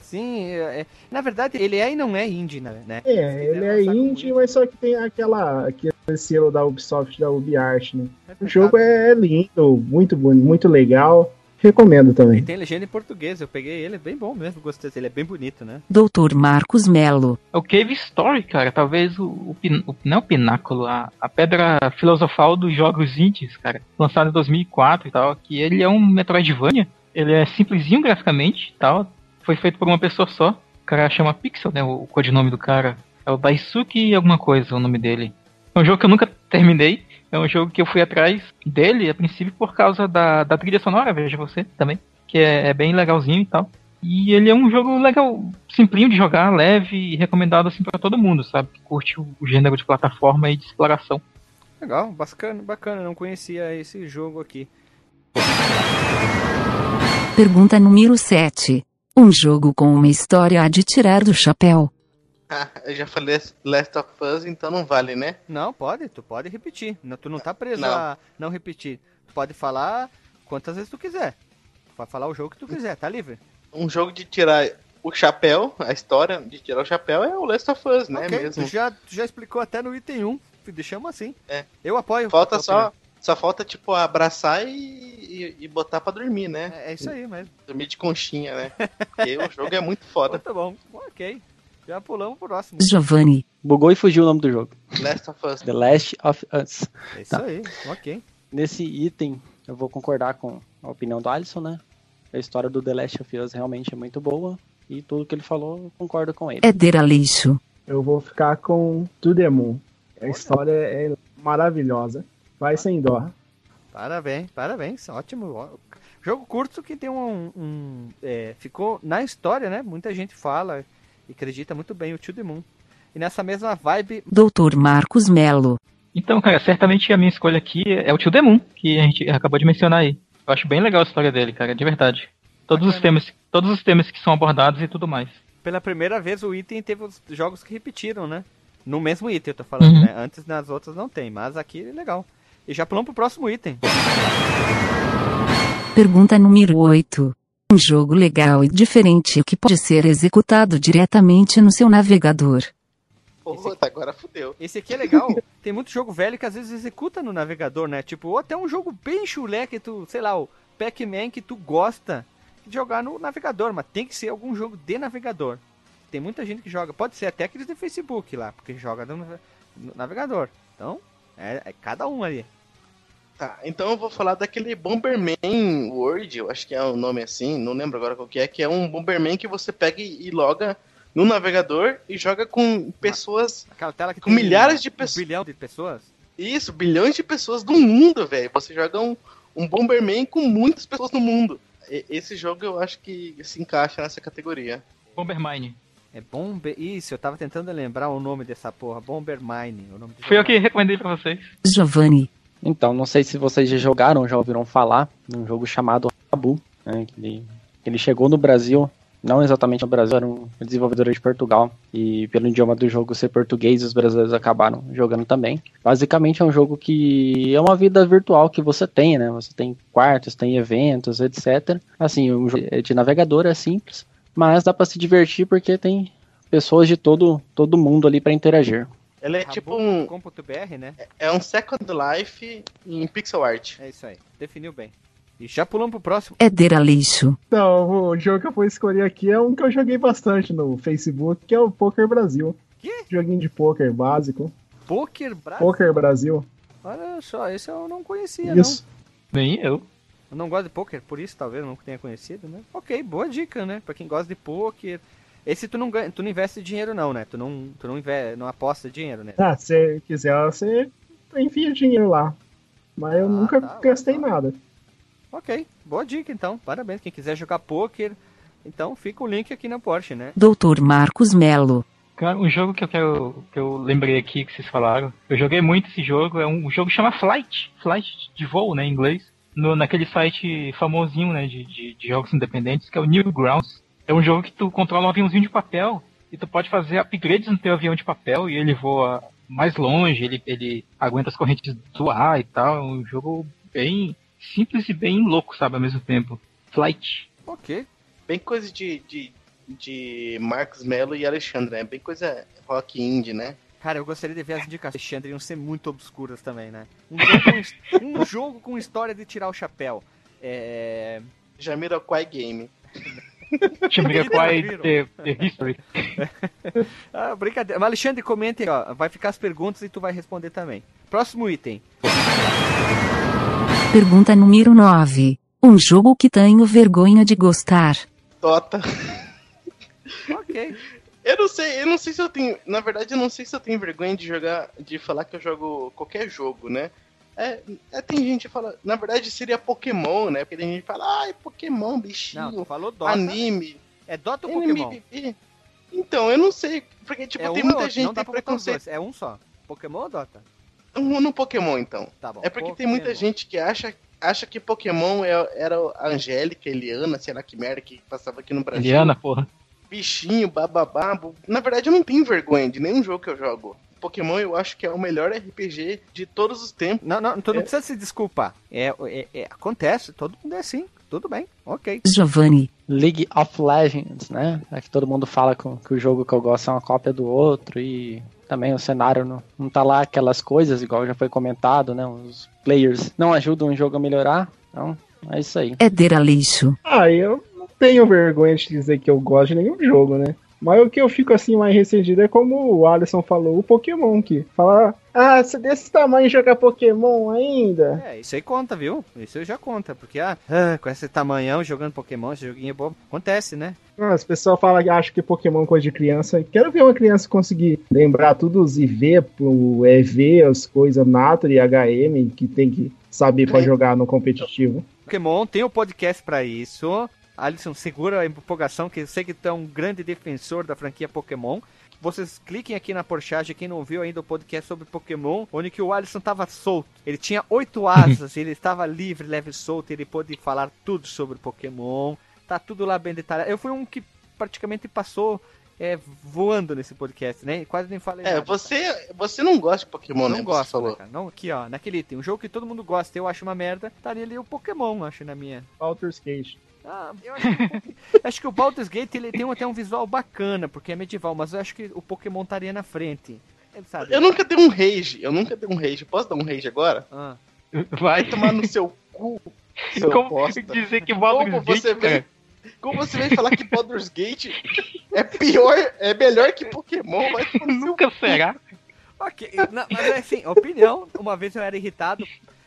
Sim, é- é- na verdade ele é e não é indie, né? É, ele é indie, mas só que tem aquela, aquele selo da Ubisoft, da UbiArt, né? É O jogo é lindo, muito bonito, muito legal. Recomendo E também. tem legenda em português, eu peguei ele, é bem bom mesmo, gostei. Ele é bem bonito, né? Doutor Marcos Melo. É o Cave Story, cara. Talvez o, o, o- não é o pináculo, a, a pedra filosofal dos jogos indies, cara. Lançado em 2004 e tal. Que ele é um Metroidvania. Ele é simplesinho graficamente e tal. Foi feito por uma pessoa só. cara chama Pixel, né? O codinome do cara. É o Daisuke alguma coisa, o nome dele. É um jogo que eu nunca terminei. É um jogo que eu fui atrás dele, a princípio, por causa da, da trilha sonora, veja você também. Que é, é bem legalzinho e tal. E ele é um jogo legal, simplinho de jogar, leve e recomendado assim para todo mundo, sabe? Que curte o, o gênero de plataforma e de exploração. Legal, bacana, bacana. Não conhecia esse jogo aqui. Pergunta número 7. Um jogo com uma história a de tirar do chapéu. Ah, [laughs] eu já falei Last of Us, então não vale, né? Não, pode, tu pode repetir. Não, tu não tá preso Não. a não repetir. Tu pode falar quantas vezes tu quiser. Tu pode falar o jogo que tu quiser, tá livre. Um jogo de tirar o chapéu, a história de tirar o chapéu é o Last of Us, né? Ok, mesmo. Tu já, tu já explicou até no item 1. Deixamos assim. É. Eu apoio. Falta só, opinião. só falta, tipo, abraçar e, e, e botar pra dormir, né? É, é isso aí mesmo. Dormir de conchinha, né? Porque o jogo é muito foda. [laughs] Muito bom. Ok. Já pulamos pro próximo. Giovanni. Bugou e fugiu o nome do jogo. Last of Us. The Last of Us. É isso Tá. aí. Ok. Nesse item, eu vou concordar com a opinião do Alisson, né? A história do The Last of Us realmente é muito boa. E tudo que ele falou, eu concordo com ele. Éder Aleixo. Eu vou ficar com To The Moon. A história é maravilhosa. Vai sem dó. Parabéns, parabéns. Ótimo. Jogo curto que tem um. um, é, ficou na história, né? Muita gente fala e acredita muito bem o Tio The Moon. E nessa mesma vibe. Doutor Marcos Melo. Então, cara, certamente a minha escolha aqui é o Tio Demon, que a gente acabou de mencionar aí. Eu acho bem legal a história dele, cara, de verdade. Todos os temas, todos os temas que são abordados e tudo mais. Pela primeira vez o item teve os jogos que repetiram, né? No mesmo item, eu tô falando, Uhum. né? Antes nas outras não tem, mas aqui é legal. E já pulamos pro próximo item. Pergunta número 8. Um jogo legal e diferente que pode ser executado diretamente no seu navegador. Puta, agora fudeu. Esse aqui é legal. [laughs] Tem muito jogo velho que às vezes executa no navegador, né? Tipo, ou até um jogo bem chulé que tu, sei lá, o Pac-Man que tu gosta de jogar no navegador, mas tem que ser algum jogo de navegador. Tem muita gente que joga, pode ser até aqueles de Facebook lá, porque joga no, no navegador. Então, é, é cada um ali. Tá, então eu vou falar daquele Bomberman World, eu acho que é o nome assim, não lembro agora qual que é, que é um Bomberman que você pega e e loga no navegador e joga com pessoas. Aquela tela que Com tem milhares de um pessoas. bilhão de pessoas. Isso, bilhões de pessoas do mundo, velho. Você joga um, um Bomberman com muitas pessoas no mundo. E- esse jogo eu acho que se encaixa nessa categoria. Bombermine. É Bomber. Isso, eu tava tentando lembrar o nome dessa porra. Bombermine. O nome Foi eu que recomendei pra vocês. Giovanni. Então, não sei se vocês já jogaram, já ouviram falar, num jogo chamado Rabu, né, ele, ele chegou no Brasil, não exatamente no Brasil, era um desenvolvedor de Portugal, e pelo idioma do jogo ser português, os brasileiros acabaram jogando também. Basicamente é um jogo que é uma vida virtual que você tem, né, você tem quartos, tem eventos, etc. Assim, um jogo de navegador é simples, mas dá pra se divertir porque tem pessoas de todo, todo mundo ali pra interagir. Ele é tipo um. Né? É um Second Life em pixel art. É isso aí. Definiu bem. E já pulamos pro próximo. Éder Aleixo. Então, o jogo que eu vou escolher aqui é um que eu joguei bastante no Facebook, que é o Poker Brasil. Quê? Joguinho de poker básico. Poker Brasil. Poker Brasil. Olha só, esse eu não conhecia, Isso. Nem eu. não. Eu não gosto de poker, por isso talvez eu não tenha conhecido, né? Ok, boa dica, né? Pra quem gosta de poker. Esse tu não ganha, tu não investe dinheiro não, né? Tu não, tu não, inve, não aposta dinheiro, né? Ah, se você quiser, você enfia dinheiro lá. Mas eu Ah, nunca tá, gastei legal. nada. Ok, boa dica então. Parabéns. Quem quiser jogar poker, então fica o link aqui na Porsche, né? Doutor Marcos Melo. Cara, um jogo que eu quero. que eu lembrei aqui que vocês falaram. Eu joguei muito esse jogo. É um, um jogo que chama Flight. Flight de voo, né, em inglês. No, naquele site famosinho, né, de, de, de jogos independentes, que é o Newgrounds. É um jogo que tu controla um aviãozinho de papel e tu pode fazer upgrades no teu avião de papel e ele voa mais longe, ele, ele aguenta as correntes do ar e tal. É um jogo bem simples e bem louco, sabe, ao mesmo tempo. Flight. Ok. Bem coisa de, de, de Marcos Mello e Alexandre, né? Bem coisa rock indie, né? Cara, eu gostaria de ver as indicações de Alexandre iam ser muito obscuras também, né? Um jogo, com, [laughs] um jogo com história de tirar o chapéu. É. Jamiroquai Game. [laughs] Jamiroquai Viram? The, The History. [laughs] Ah, brincadeira. Mas Alexandre, comente aí, ó. Vai ficar as perguntas e tu vai responder também. Próximo item. Pergunta número 9. Um jogo que tenho vergonha de gostar. Tota. Ok, ok. Eu não sei, eu não sei se eu tenho. Na verdade, eu não sei se eu tenho vergonha de jogar, de falar que eu jogo qualquer jogo, né? É, é, tem gente que fala, na verdade seria Pokémon, né? Porque tem gente que fala, ai, Pokémon, Não, bichinho, tu falou Dota. anime, É Dota ou Pokémon? Então, eu não sei, porque tipo, é tem um muita outro, gente não que tem preconceito. É um só. Pokémon ou Dota? Um no Pokémon, então. Tá bom. É porque tem muita Pokémon. gente que acha, acha que Pokémon é- era a Angélica, Eliana, sei lá que merda que passava aqui no Brasil. Eliana, porra. Bichinho, bababá. Na verdade, eu não tenho vergonha de nenhum jogo que eu jogo. Pokémon eu acho que é o melhor RPG de todos os tempos. Não, não, tu não É. precisa se desculpar. É, é- é- acontece, todo mundo é assim. Tudo bem, ok. Giovanni, League of Legends, né? É que todo mundo fala com- que o jogo que eu gosto é uma cópia do outro e também o cenário não, não tá lá aquelas coisas, igual já foi comentado, né? Os players não ajudam o jogo a melhorar. Então, é isso aí. Éder Aleixo, Ah, eu não tenho vergonha de dizer que eu gosto de nenhum jogo, né? Mas o que eu fico assim mais ressentido é como o Alisson falou, o Pokémon que fala, ah, se desse tamanho jogar Pokémon ainda. É, isso aí conta, viu? Isso aí já conta. Porque, ah, ah, com esse tamanhão jogando Pokémon, esse joguinho é bom. Acontece, né? Ah, As pessoas falam que acham que Pokémon é coisa de criança. Quero ver uma criança conseguir lembrar tudo os IV, o EV, as coisas Nature e HM que tem que saber pra É. jogar no competitivo. Pokémon tem um podcast pra isso. Alisson, segura a empolgação, que eu sei que tu é um grande defensor da franquia Pokémon. Vocês cliquem aqui na porchagem, quem não viu ainda o podcast sobre Pokémon, onde que o Alisson tava solto. Ele tinha oito [laughs] asas, ele estava livre, leve e solto, ele pôde falar tudo sobre Pokémon. Tá tudo lá bem detalhado. Eu fui um que praticamente passou é, voando nesse podcast, né? Quase nem falei É, nada. você, você não gosta de Pokémon, né? não Você gosto, falou. né, cara? Não, aqui, ó, naquele item. Um jogo que todo mundo gosta, eu acho uma merda. Estaria ali o Pokémon, acho, na minha. Baldur's Gate. Ah, eu acho que, [laughs] acho que o Baldur's Gate ele tem até um visual bacana, porque é medieval, mas eu acho que o Pokémon estaria na frente. Sabe? Eu nunca dei um rage, eu nunca dei um rage. Posso dar um rage agora? Ah, Vai Vai tomar no seu cu, seu Como bosta. dizer que Como Baldur's você Gate, vem, cara, como você vem falar que Baldur's Gate é pior, é melhor que Pokémon, seu nunca será. ok, não, mas é assim, opinião. Uma vez eu era irritado,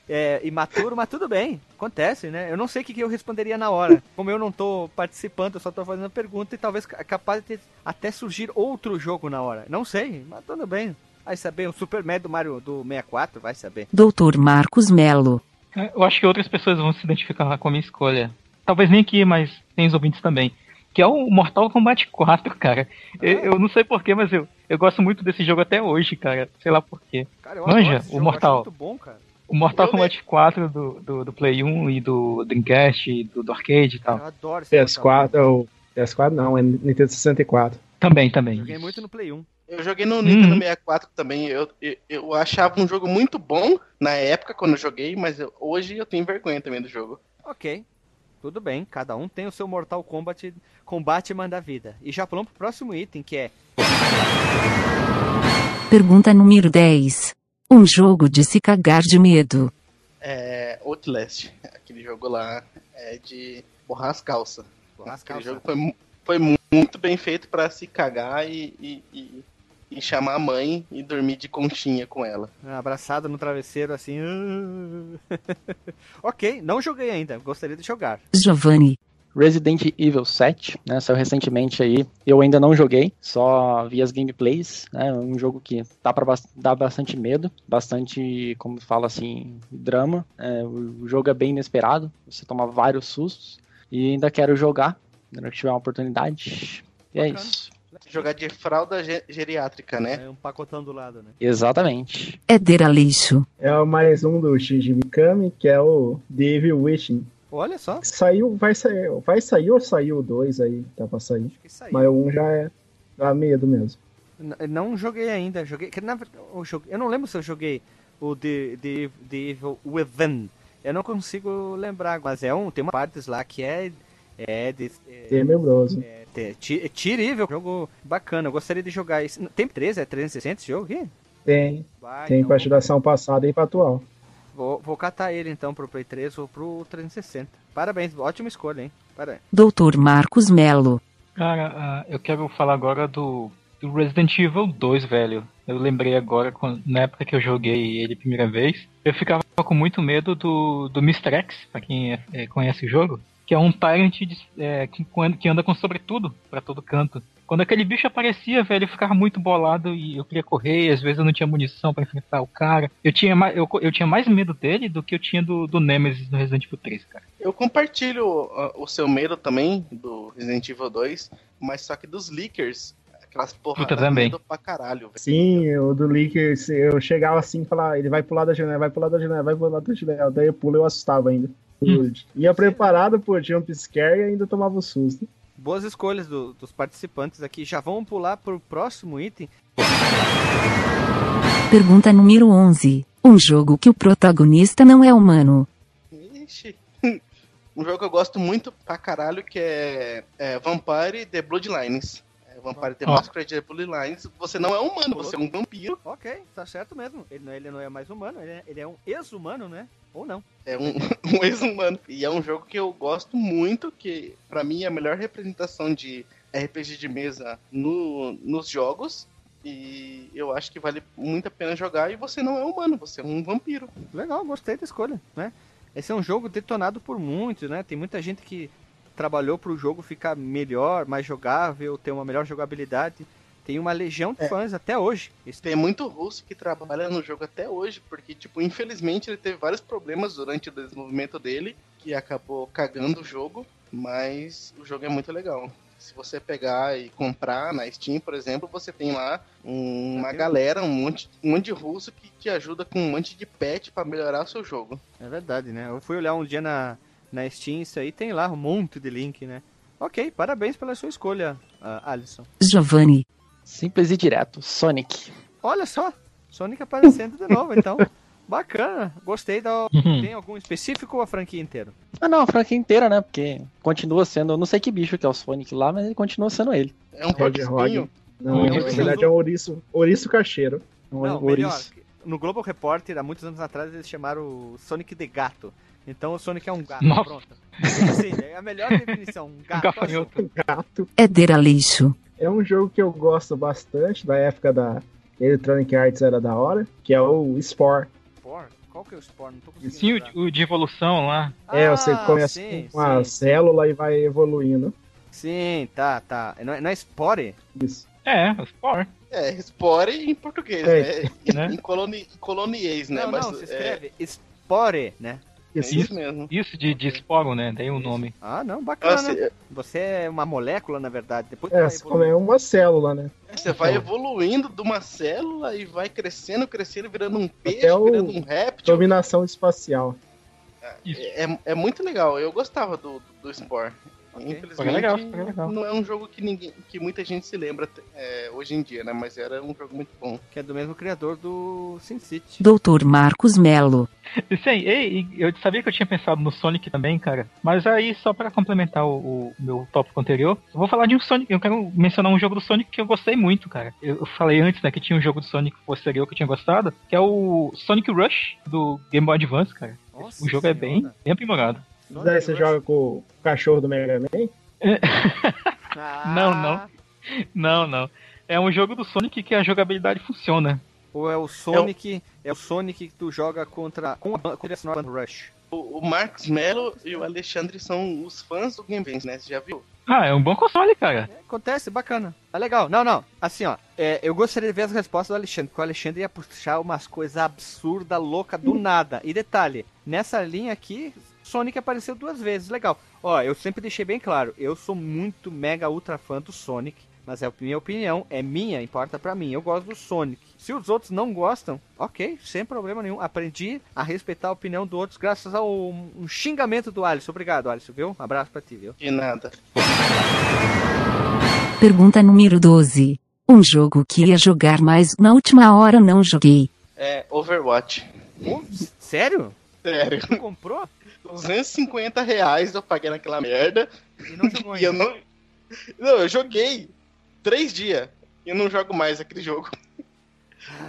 é, imaturo, mas tudo bem, acontece, né? Eu não sei o que, que eu responderia na hora. Como eu não tô participando, eu só tô fazendo a pergunta e talvez ca- capaz de até surgir outro jogo na hora. Não sei, mas tudo bem. Vai saber, o Super Mad do Mario do 64, vai saber. Dr. Marcos Melo, É, Eu acho que outras pessoas vão se identificar com a minha escolha. Talvez nem aqui, mas tem os ouvintes também. Que é o Mortal Kombat 4, [laughs] cara. Eu, eu não sei porquê, mas eu, eu gosto muito desse jogo até hoje, cara. Sei lá porquê. Cara, eu Manja, o jogo, eu Mortal. acho muito bom, cara. O Mortal Eu Kombat 4 do, do, do Play 1 e do Dreamcast, e do, do arcade e tal. Eu adoro esse Mortal PS4, ou PS4 não, é Nintendo 64. Também, também. Joguei muito no Play 1. Eu joguei no Nintendo Uhum. 64 também. Eu, eu, eu achava um jogo muito bom na época quando eu joguei, mas eu- hoje eu tenho vergonha também do jogo. Ok. Tudo bem, cada um tem o seu Mortal Kombat combate manda vida. E já pulamos pro próximo item, que é pergunta número 10. Um jogo de se cagar de medo. É Outlast, [laughs] aquele jogo lá é de borrar as calças. Borrar as Aquele calças. jogo foi, foi mu- muito bem feito pra se cagar e, e, e- e chamar a mãe e dormir de conchinha com ela. abraçado no travesseiro assim. [laughs] ok, não joguei ainda, gostaria de jogar. Giovanni, Resident Evil 7, né, saiu recentemente aí. Eu ainda não joguei, só vi as gameplays, né, um jogo que dá para dar bastante medo, bastante, como fala assim, drama. É, o jogo é bem inesperado, você toma vários sustos e ainda quero jogar, quando tiver uma oportunidade. E é isso. Jogar de fralda ge- geriátrica, né? É um pacotão do lado, né? Exatamente. Éder Aleixo, É o mais um do Shinji Mikami, que é o The Evil Wishing. Olha só, Saiu, vai sair, vai sair ou saiu o 2 aí, tá pra sair. acho que saiu. Mas o 1 um já é dá medo mesmo. N- Não joguei ainda, joguei. na eu joguei- eu não lembro se eu joguei o The, The, The Evil Within. Eu não consigo lembrar, mas é um. Tem uma partes lá que é. É, de, é, Tenebroso. é, é tirível, jogo bacana. Eu gostaria de jogar isso. Tem 13, é 360 esse jogo aqui? Tem, Vai, tem então pra geração passada e pra atual. Vou, vou catar ele então pro Play 3 ou pro 360. Parabéns, ótima escolha, hein? Parabéns. Dr. Marcos Melo, Cara, ah, eu quero falar agora do, do Resident Evil 2, velho. Eu lembrei agora, quando- na época que eu joguei ele a primeira vez, eu ficava com muito medo do, do Mr. X, pra quem é- é, conhece o jogo, que é um Tyrant de- é, que, que anda com sobretudo pra todo canto. Quando aquele bicho aparecia, velho, eu ficava muito bolado e eu queria correr, às vezes eu não tinha munição pra enfrentar o cara. Eu tinha mais, eu, eu tinha mais medo dele do que eu tinha do, do Nemesis no Resident Evil 3, cara. Eu compartilho uh, o seu medo também do Resident Evil 2, mas só que dos leakers, aquelas porra Puta, também. medo pra caralho, velho. Sim, o do Leaker, se eu chegava assim e falava, ele vai pular da janela, vai pular da janela, vai pular da janela. Daí eu pulo e eu assustava ainda. Hum. Ia preparado pro jump scare e ainda tomava o susto. Boas escolhas do- dos participantes aqui. Já vamos pular pro próximo item. Pergunta número 11. Um jogo que o protagonista não é humano. Ixi. [laughs] Um jogo que eu gosto muito pra caralho que é, é Vampire The Bloodlines. É Vampire The Ó. Masquerade The Bloodlines. Você não é humano, você é um vampiro. Ok, tá certo mesmo. Ele não, ele não é mais humano, ele é, ele é um ex-humano, né? Ou não. É um, [laughs] um ex-humano. E é um jogo que eu gosto muito, que pra mim é a melhor representação de RPG de mesa no, nos jogos. E eu acho que vale muito a pena jogar. E você não é humano, você é um vampiro. Legal, gostei da escolha, né? Esse é um jogo detonado por muitos, né? Tem muita gente que trabalhou pro jogo ficar melhor, mais jogável, ter uma melhor jogabilidade. Tem uma legião de fãs até hoje. Esse Tem muito russo que trabalha no jogo até hoje, porque, tipo, infelizmente ele teve vários problemas durante o desenvolvimento dele, que acabou cagando o jogo, mas o jogo é muito legal. Se você pegar e comprar na Steam, por exemplo, você tem lá um- uma galera, um monte, um monte de russo que te ajuda com um monte de patch pra melhorar o seu jogo. É verdade, né? Eu fui olhar um dia na, na Steam, isso aí tem lá um monte de link, né? Ok, parabéns pela sua escolha, ah, Alisson. Giovanni. Simples e direto. Sonic. Olha só, Sonic aparecendo de novo, então. [laughs] Bacana, gostei da. Tem algum específico ou a franquia inteira? Ah, não, a franquia inteira, né? Porque continua sendo. Eu não sei que bicho que é o Sonic lá, mas ele continua sendo ele. É um porco-espinho. Hog. Não, Não, na verdade é um ouriço, ouriço cacheiro. Um Não, ouriço. melhor. No Global Repórter, há muitos anos atrás, eles chamaram o Sonic de gato. Então o Sonic é um gato. Nossa. Pronto. Sim, é a melhor definição. Um gato. [laughs] gafanhoto. Gato. Éder Aleixo. É um jogo que eu gosto bastante, da época da Electronic Arts era da hora, que é o Spore. Spore? Qual que é o Spore? Não tô conseguindo Sim, lembrar. o, o de evolução lá. é, você Ah, começa sim, com uma sim, célula e vai evoluindo. Sim, tá, tá. Não é, não é Spore? Isso. É, o Spore. É, Spore em português, É. né? [laughs] Né? Em, coloni, em coloniês, né? não, Mas não, se é, escreve Spore, né? É Isso. isso mesmo. Isso de, de esporo, né? Daí o nome. Ah, não, bacana. Nossa, Você é uma molécula, na verdade. Depois É, você evoluir. uma célula, né? Você vai evoluindo de uma célula e vai crescendo, crescendo, virando um peixe, Até o- virando um réptil. Dominação espacial. Isso. É, é muito legal. Eu gostava do, do Spore. Infelizmente, legal, legal. não é um jogo que ninguém, que muita gente se lembra é, hoje em dia, né? Mas era um jogo muito bom. Que é do mesmo criador do Sin City. Doutor Marcos Melo. Isso aí, ei, eu sabia que eu tinha pensado no Sonic também, cara. Mas aí, só pra complementar o, o meu tópico anterior, eu vou falar de um Sonic. Eu quero mencionar um jogo do Sonic que eu gostei muito, cara. Eu, eu falei antes, né, que tinha um jogo do Sonic posterior que eu tinha gostado, que é o Sonic Rush do Game Boy Advance, cara. Nossa o jogo é bem, senhora. bem aprimorado. Daí você joga com o cachorro do Mega Man. Ah, [laughs] Não, não. Não, não. É um jogo do Sonic que a jogabilidade funciona. Ou é o Sonic. É o Sonic que tu joga contra. Com a contra a Band Rush. O, o Marcos Mello e o Alexandre são os fãs do Game Pass, né? Você já viu? Ah, é um bom console, cara. É, acontece, bacana. Tá legal. Não, não. Assim, ó. é, eu gostaria de ver as respostas do Alexandre, porque o Alexandre ia puxar umas coisas absurdas, loucas, do [laughs] nada. E detalhe, nessa linha aqui, Sonic apareceu duas vezes. Legal. Ó, eu sempre deixei bem claro, eu sou muito mega ultra fã do Sonic. Mas é a minha opinião, é minha, importa pra mim. Eu gosto do Sonic. Se os outros não gostam, ok, sem problema nenhum. Aprendi a respeitar a opinião dos outros graças ao um xingamento do Alisson. Obrigado, Alisson, viu? Um abraço pra ti, viu? De nada. Pergunta número 12. Um jogo que ia jogar, mas na última hora não joguei. É Overwatch. Pô, sério? Sério. Tu comprou? 250 reais eu paguei naquela merda. E não jogou E eu ainda. não. Não, eu joguei três dias. E eu não jogo mais aquele jogo.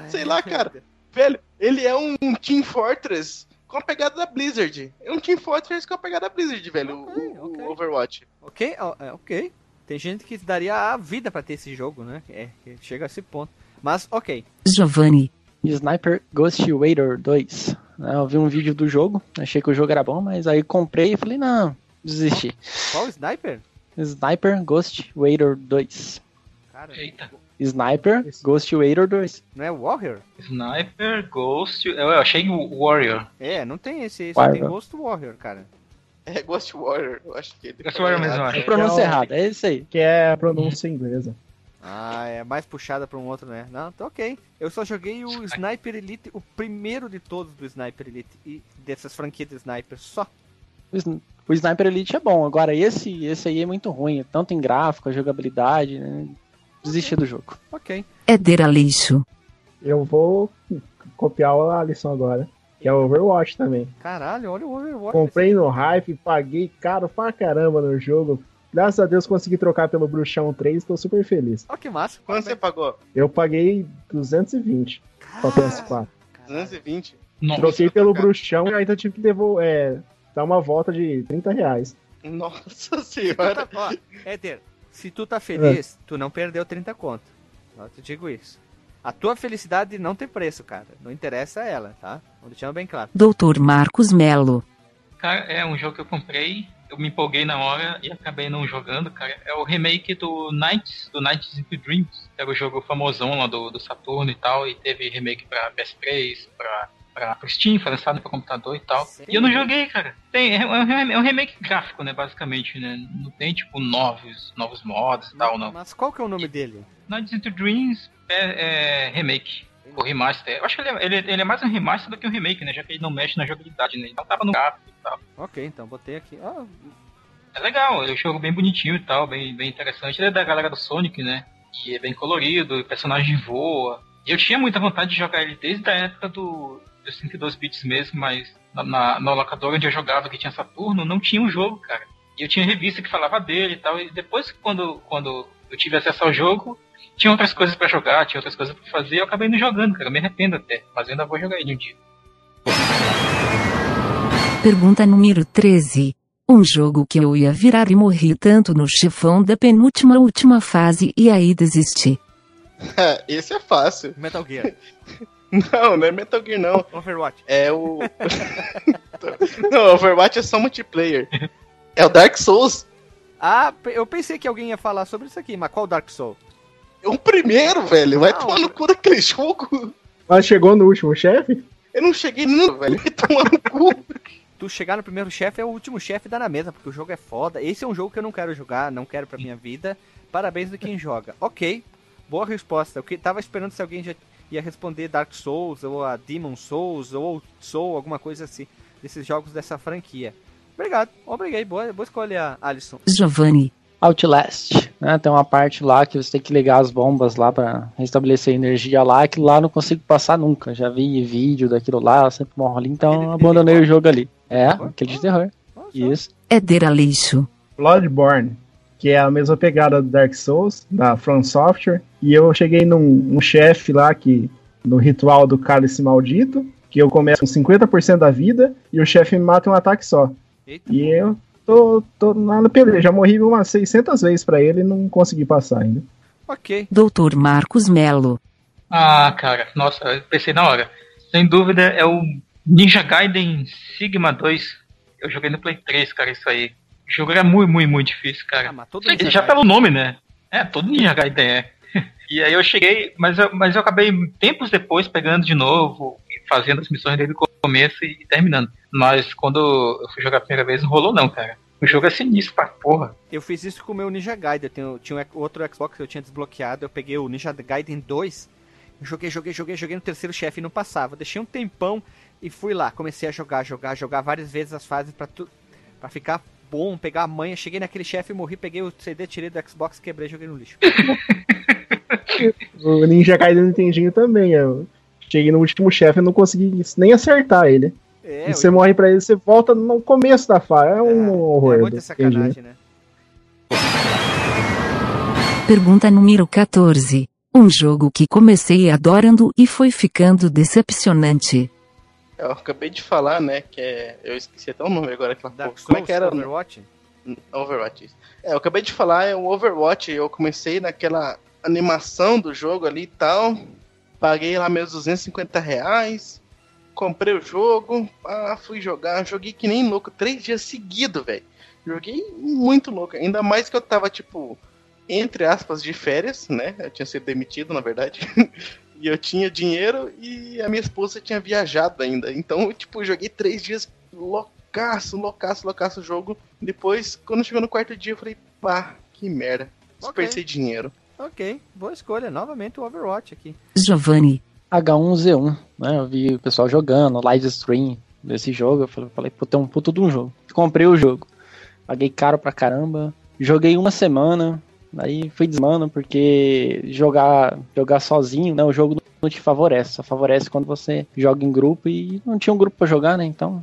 Sei lá, cara. Velho, ele é um Team Fortress com a pegada da Blizzard. É um Team Fortress com a pegada da Blizzard, velho. o- Ok, o. Overwatch. Ok, é, ok. Tem gente que daria a vida pra ter esse jogo, né? É, que chega a esse ponto. Mas, ok. Giovanni. Sniper Ghost Raider 2. né, Eu vi um vídeo do jogo, achei que o jogo era bom, mas aí comprei e falei, não, desisti. Qual Sniper? Sniper Ghost Raider 2. Cara, Eita. Sniper, Esse. Ghost Warrior 2. não é Warrior? Sniper, Ghost. Eu, eu achei o Warrior. É, não tem esse, só tem. Ghost Warrior, cara. É Ghost Warrior, eu acho que ele. Ghost Warrior mesmo, É acho. pronúncia É o- errada, é isso aí. Que é a pronúncia inglesa. Ah, é mais puxada pra um outro, né? Não, tá ok. Eu só joguei o [laughs] Sniper Elite, o primeiro de todos do Sniper Elite e dessas franquias de Sniper, só. O, Sn- o Sniper Elite é bom, agora esse, esse aí é muito ruim, tanto em gráfico, jogabilidade, né? Desisti do jogo. Ok. Éder Aleixo. Eu vou copiar a lição agora. Que é o Overwatch também. Caralho, olha o Overwatch. Comprei no hype, paguei caro pra caramba no jogo. Graças a Deus consegui trocar pelo Bruxão 3, tô super feliz. Olha que massa. Quanto você pagou? Eu paguei 220 pra PS4. 220. Nossa, Troquei pelo cara. Bruxão e ainda tive que devolver, é, dar uma volta de 30 reais. Nossa Se tu tá- senhora. ó, Éder, se tu tá feliz, tu não perdeu 30 conto. Só te digo isso. A tua felicidade não tem preço, cara. Não interessa ela, tá? Vou deixar bem claro. Doutor Marcos Melo. Cara, é um jogo que eu comprei, eu me empolguei na hora e acabei não jogando, cara. É o remake do Nights, do Nights into Dreams. que Era o jogo famosão lá do, do Saturno e tal, e teve remake pra PS3, pra, pra, pro Steam, foi lançado pra computador e tal. Sim. E eu não joguei, cara. Tem, é, um, rem- é um remake gráfico, né, basicamente, né? Não tem, tipo, novos, novos mods e tal, não. Mas qual que é o nome dele? Nights into Dreams é, é remake. O remaster. Eu acho que ele é, ele, ele é mais um remaster do que um remake, né? Já que ele não mexe na jogabilidade, né? Então tava no gráfico e tal. Ok, então botei aqui. Ah, É legal, é um jogo bem bonitinho e tal, bem, bem interessante. Ele é da galera do Sonic, né? E é bem colorido, o personagem voa. E eu tinha muita vontade de jogar ele desde a época do, dos 32 bits mesmo, mas na, na, na locadora onde eu jogava, que tinha Saturno, não tinha um jogo, cara. E eu tinha revista que falava dele e tal. E depois, quando, quando eu tive acesso ao jogo, tinha outras coisas pra jogar, tinha outras coisas pra fazer, eu acabei não jogando, cara. Eu me arrependo até, mas eu ainda vou jogar ele um dia. Pergunta número 13. Um jogo que eu ia virar e morri tanto no chefão da penúltima última fase e aí desisti. [laughs] Esse é fácil. Metal Gear. [laughs] Não, não é Metal Gear, não. Overwatch. É o. [laughs] não, Overwatch é só multiplayer. É o Dark Souls. Ah, eu pensei que alguém ia falar sobre isso aqui, mas qual Dark Soul? É o primeiro, velho. Vai Não, tomar no cu daquele jogo. Mas chegou no último chefe? Eu não cheguei no, velho. Vai [laughs] tomar no cu. Tu chegar no primeiro chefe é o último chefe dá na mesa, porque o jogo é foda. Esse é um jogo que eu não quero jogar, não quero pra minha vida. Parabéns de quem joga. [laughs] Ok, boa resposta. Eu que- tava esperando se alguém já ia responder Dark Souls, ou a Demon Souls, ou Soul, alguma coisa assim, desses jogos dessa franquia. Obrigado, obrigado. Boa, boa escolha, Alisson. Giovanni. Outlast, né? Tem uma parte lá que você tem que ligar as bombas lá pra restabelecer a energia lá, que lá eu não consigo passar nunca. Já vi vídeo daquilo lá, eu sempre morro ali, então abandonei o jogo ali. É, aquele de terror. Isso. Éder Aleixo. Bloodborne, que é a mesma pegada do Dark Souls, da From Software. E eu cheguei num, num chefe lá que. No ritual do cálice maldito, que eu começo com 50% da vida e o chefe me mata em um ataque só. Eita, E eu tô, tô lá no peleja, já morri umas 600 vezes pra ele e não consegui passar ainda. ok. Doutor Marcos Melo. Ah, cara, nossa, eu pensei na hora. Sem dúvida é o Ninja Gaiden Sigma 2. Eu joguei no Play 3, cara, isso aí. O jogo era muito, muito, muito difícil, Ah, cara. mas todo Sei, Ninja já Gaiden- pelo nome, né? É, todo Ninja Gaiden é. E aí eu cheguei, mas eu, mas eu acabei tempos depois pegando de novo e fazendo as missões desde o começo e terminando. Mas quando eu fui jogar a primeira vez, não rolou não, cara. O jogo é sinistro pra porra. Eu fiz isso com o meu Ninja Gaiden. Eu tenho, tinha um outro Xbox que eu tinha desbloqueado. Eu peguei o Ninja Gaiden 2. Joguei, joguei, joguei, joguei no terceiro chefe e não passava. Deixei um tempão e fui lá. Comecei a jogar, jogar, jogar várias vezes as fases pra, tu, pra ficar bom, pegar a manha. Cheguei naquele chefe morri. Peguei o CD, tirei do Xbox, quebrei e joguei no lixo. [laughs] [laughs] O Ninja Gaiden Nintendinho também. Eu cheguei no último chefe e não consegui nem acertar ele. É, e você morre pra ele, você volta no começo da fase. É um horror. é muita Nintendinho. sacanagem, né? Pergunta número 14. Um jogo que comecei adorando e foi ficando decepcionante. Eu acabei de falar, né? Que é. Eu esqueci até o nome agora. Aquela Dark. Como é que era? Overwatch? Overwatch. É, eu acabei de falar, é o Overwatch. Eu comecei naquela animação do jogo ali e tal. Paguei lá meus 250 reais. Comprei o jogo. Ah, fui jogar. Joguei que nem louco. Três dias seguidos, velho. Joguei muito louco. Ainda mais que eu tava, tipo, entre aspas, de férias, né? Eu tinha sido demitido, na verdade. [laughs] e eu tinha dinheiro e a minha esposa tinha viajado ainda. Então, eu, tipo, joguei três dias loucaço, loucaço, loucaço o jogo. Depois, quando chegou no quarto dia, eu falei, pá, que merda. Desperdicei dinheiro. Ok, boa escolha. Novamente o Overwatch aqui. Giovanni, H1Z1, né? Eu vi o pessoal jogando, live stream desse jogo. Eu falei, falei puta, é um puto de um jogo. Comprei o jogo. Paguei caro pra caramba. Joguei uma semana. Aí fui desmano porque jogar, jogar sozinho, né? O jogo não te favorece. Só favorece quando você joga em grupo e não tinha um grupo pra jogar, né? Então.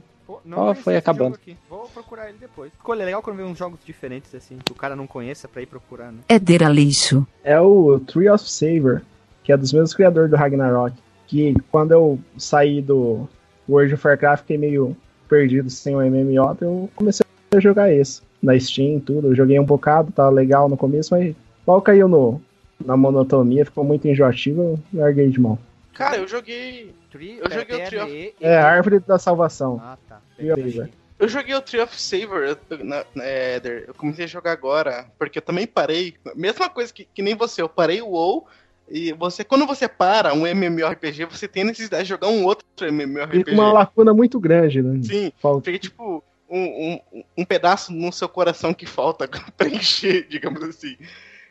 Ó, conheço foi acabando. Vou procurar ele depois. Escolha legal quando vê uns jogos diferentes assim, que o cara não conheça pra ir procurar, né? Éder Aleixo, É o Tree of Saver, que é dos mesmos criadores do Ragnarok. Que quando eu saí do World of Warcraft, fiquei meio perdido sem o MMO, então eu comecei a jogar esse. Na Steam, tudo. Eu joguei um bocado, tava legal no começo, mas logo caiu no, na monotonia, ficou muito enjoativo, eu larguei de mão. Cara, eu joguei. Tri, Eu joguei o Tree of- É a Árvore da Salvação. Ah, tá. Tree. Eu joguei o Tree of Saver, eu, na, na- Éder, eu comecei a jogar agora, porque eu também parei. Mesma coisa que, que nem você, eu parei o WoW. E você, quando você para um MMORPG, você tem necessidade de jogar um outro MMORPG. Fica uma lacuna muito grande, né? Sim, Falta. fica tipo um, um, um pedaço no seu coração que falta [laughs] pra encher, digamos assim.